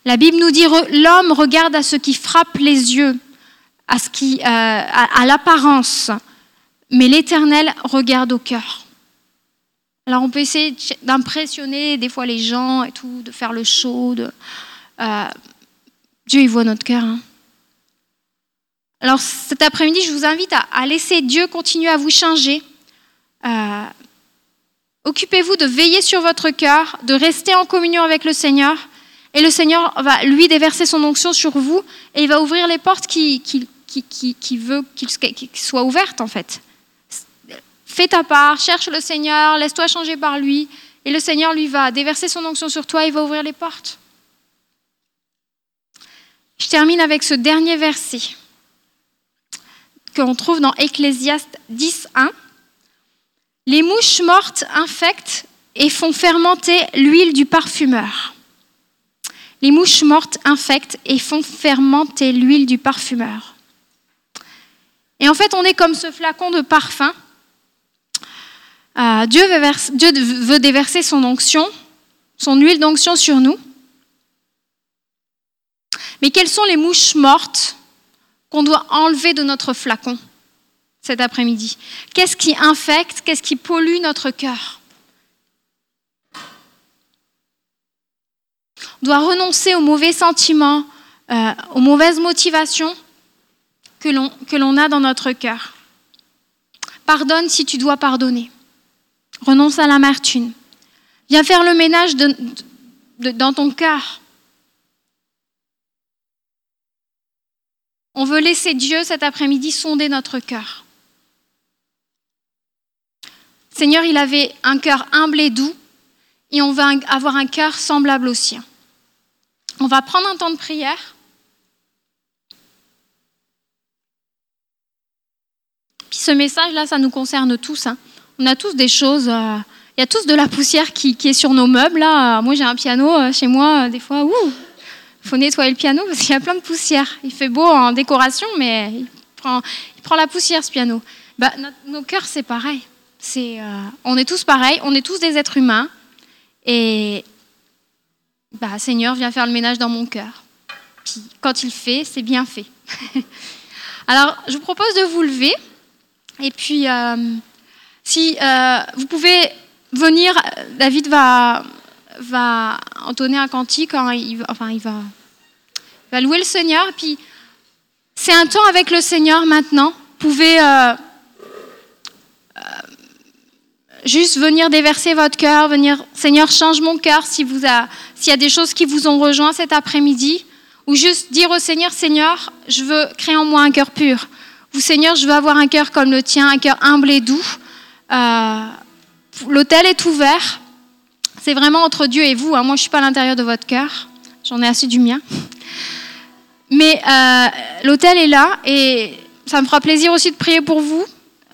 La Bible nous dit l'homme regarde à ce qui frappe les yeux, à, ce qui, euh, à, l'apparence, mais l'Éternel regarde au cœur. Alors on peut essayer d'impressionner des fois les gens et tout, de faire le show, euh, Dieu, il voit notre cœur. Hein. Alors cet après-midi, je vous invite à, laisser Dieu continuer à vous changer. Euh, Occupez-vous de veiller sur votre cœur, de rester en communion avec le Seigneur. Et le Seigneur va lui déverser son onction sur vous et il va ouvrir les portes qui, qui, qui, qui, qui veut qu'ils soient ouvertes en fait. Fais ta part, cherche le Seigneur, laisse-toi changer par lui et le Seigneur lui va déverser son onction sur toi, il va ouvrir les portes. Je termine avec ce dernier verset qu'on trouve dans Ecclésiaste 10, 1. Les mouches mortes infectent et font fermenter l'huile du parfumeur. Les mouches mortes infectent et font fermenter l'huile du parfumeur. Et en fait, on est comme ce flacon de parfum. Euh, Dieu, veut déverser son onction, son huile d'onction sur nous. Mais quelles sont les mouches mortes qu'on doit enlever de notre flacon cet après-midi? Qu'est-ce qui infecte, qu'est-ce qui pollue notre cœur? On doit renoncer aux mauvais sentiments, euh, aux mauvaises motivations que l'on a dans notre cœur. Pardonne si tu dois pardonner. Renonce à l'amertume. Viens faire le ménage dans ton cœur. On veut laisser Dieu cet après-midi sonder notre cœur. Seigneur, il avait un cœur humble et doux et on veut avoir un cœur semblable au sien. On va prendre un temps de prière. Puis ce message-là, ça nous concerne tous. Hein. On a tous des choses. Euh, il y a tous de la poussière qui, est sur nos meubles. Là. Moi, j'ai un piano euh, chez moi. des fois, ouh, faut nettoyer le piano parce qu'il y a plein de poussière. Il fait beau en décoration, mais il prend, la poussière, ce piano. Bah, nos cœurs, c'est pareil. Euh, on est tous pareils. On est tous des êtres humains. Et bah, Seigneur, viens faire le ménage dans mon cœur. Puis quand il fait, c'est bien fait. [laughs] Alors, je vous propose de vous lever. Et puis, euh, si euh, vous pouvez venir, David va, va entonner un cantique, hein, il, enfin, il va, va louer le Seigneur. Puis, c'est un temps avec le Seigneur maintenant. Vous pouvez euh, euh, juste venir déverser votre cœur, venir, Seigneur, change mon cœur si s'il y a des choses qui vous ont rejoint cet après-midi, ou juste dire au Seigneur, Seigneur, je veux créer en moi un cœur pur. Ou Seigneur, je veux avoir un cœur comme le tien, un cœur humble et doux. Euh, L'hôtel est ouvert. C'est vraiment entre Dieu et vous. Hein. Moi, je ne suis pas à l'intérieur de votre cœur. J'en ai assez du mien. Mais euh, l'hôtel est là et ça me fera plaisir aussi de prier pour vous.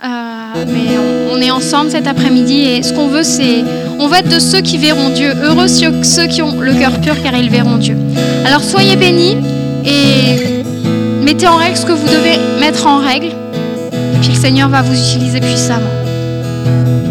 Euh, mais on, on, est ensemble cet après-midi et ce qu'on veut, c'est. On veut être de ceux qui verront Dieu. Heureux ceux qui ont le cœur pur car ils verront Dieu. Alors soyez bénis et mettez en règle ce que vous devez mettre en règle. Et puis le Seigneur va vous utiliser puissamment. Thank you.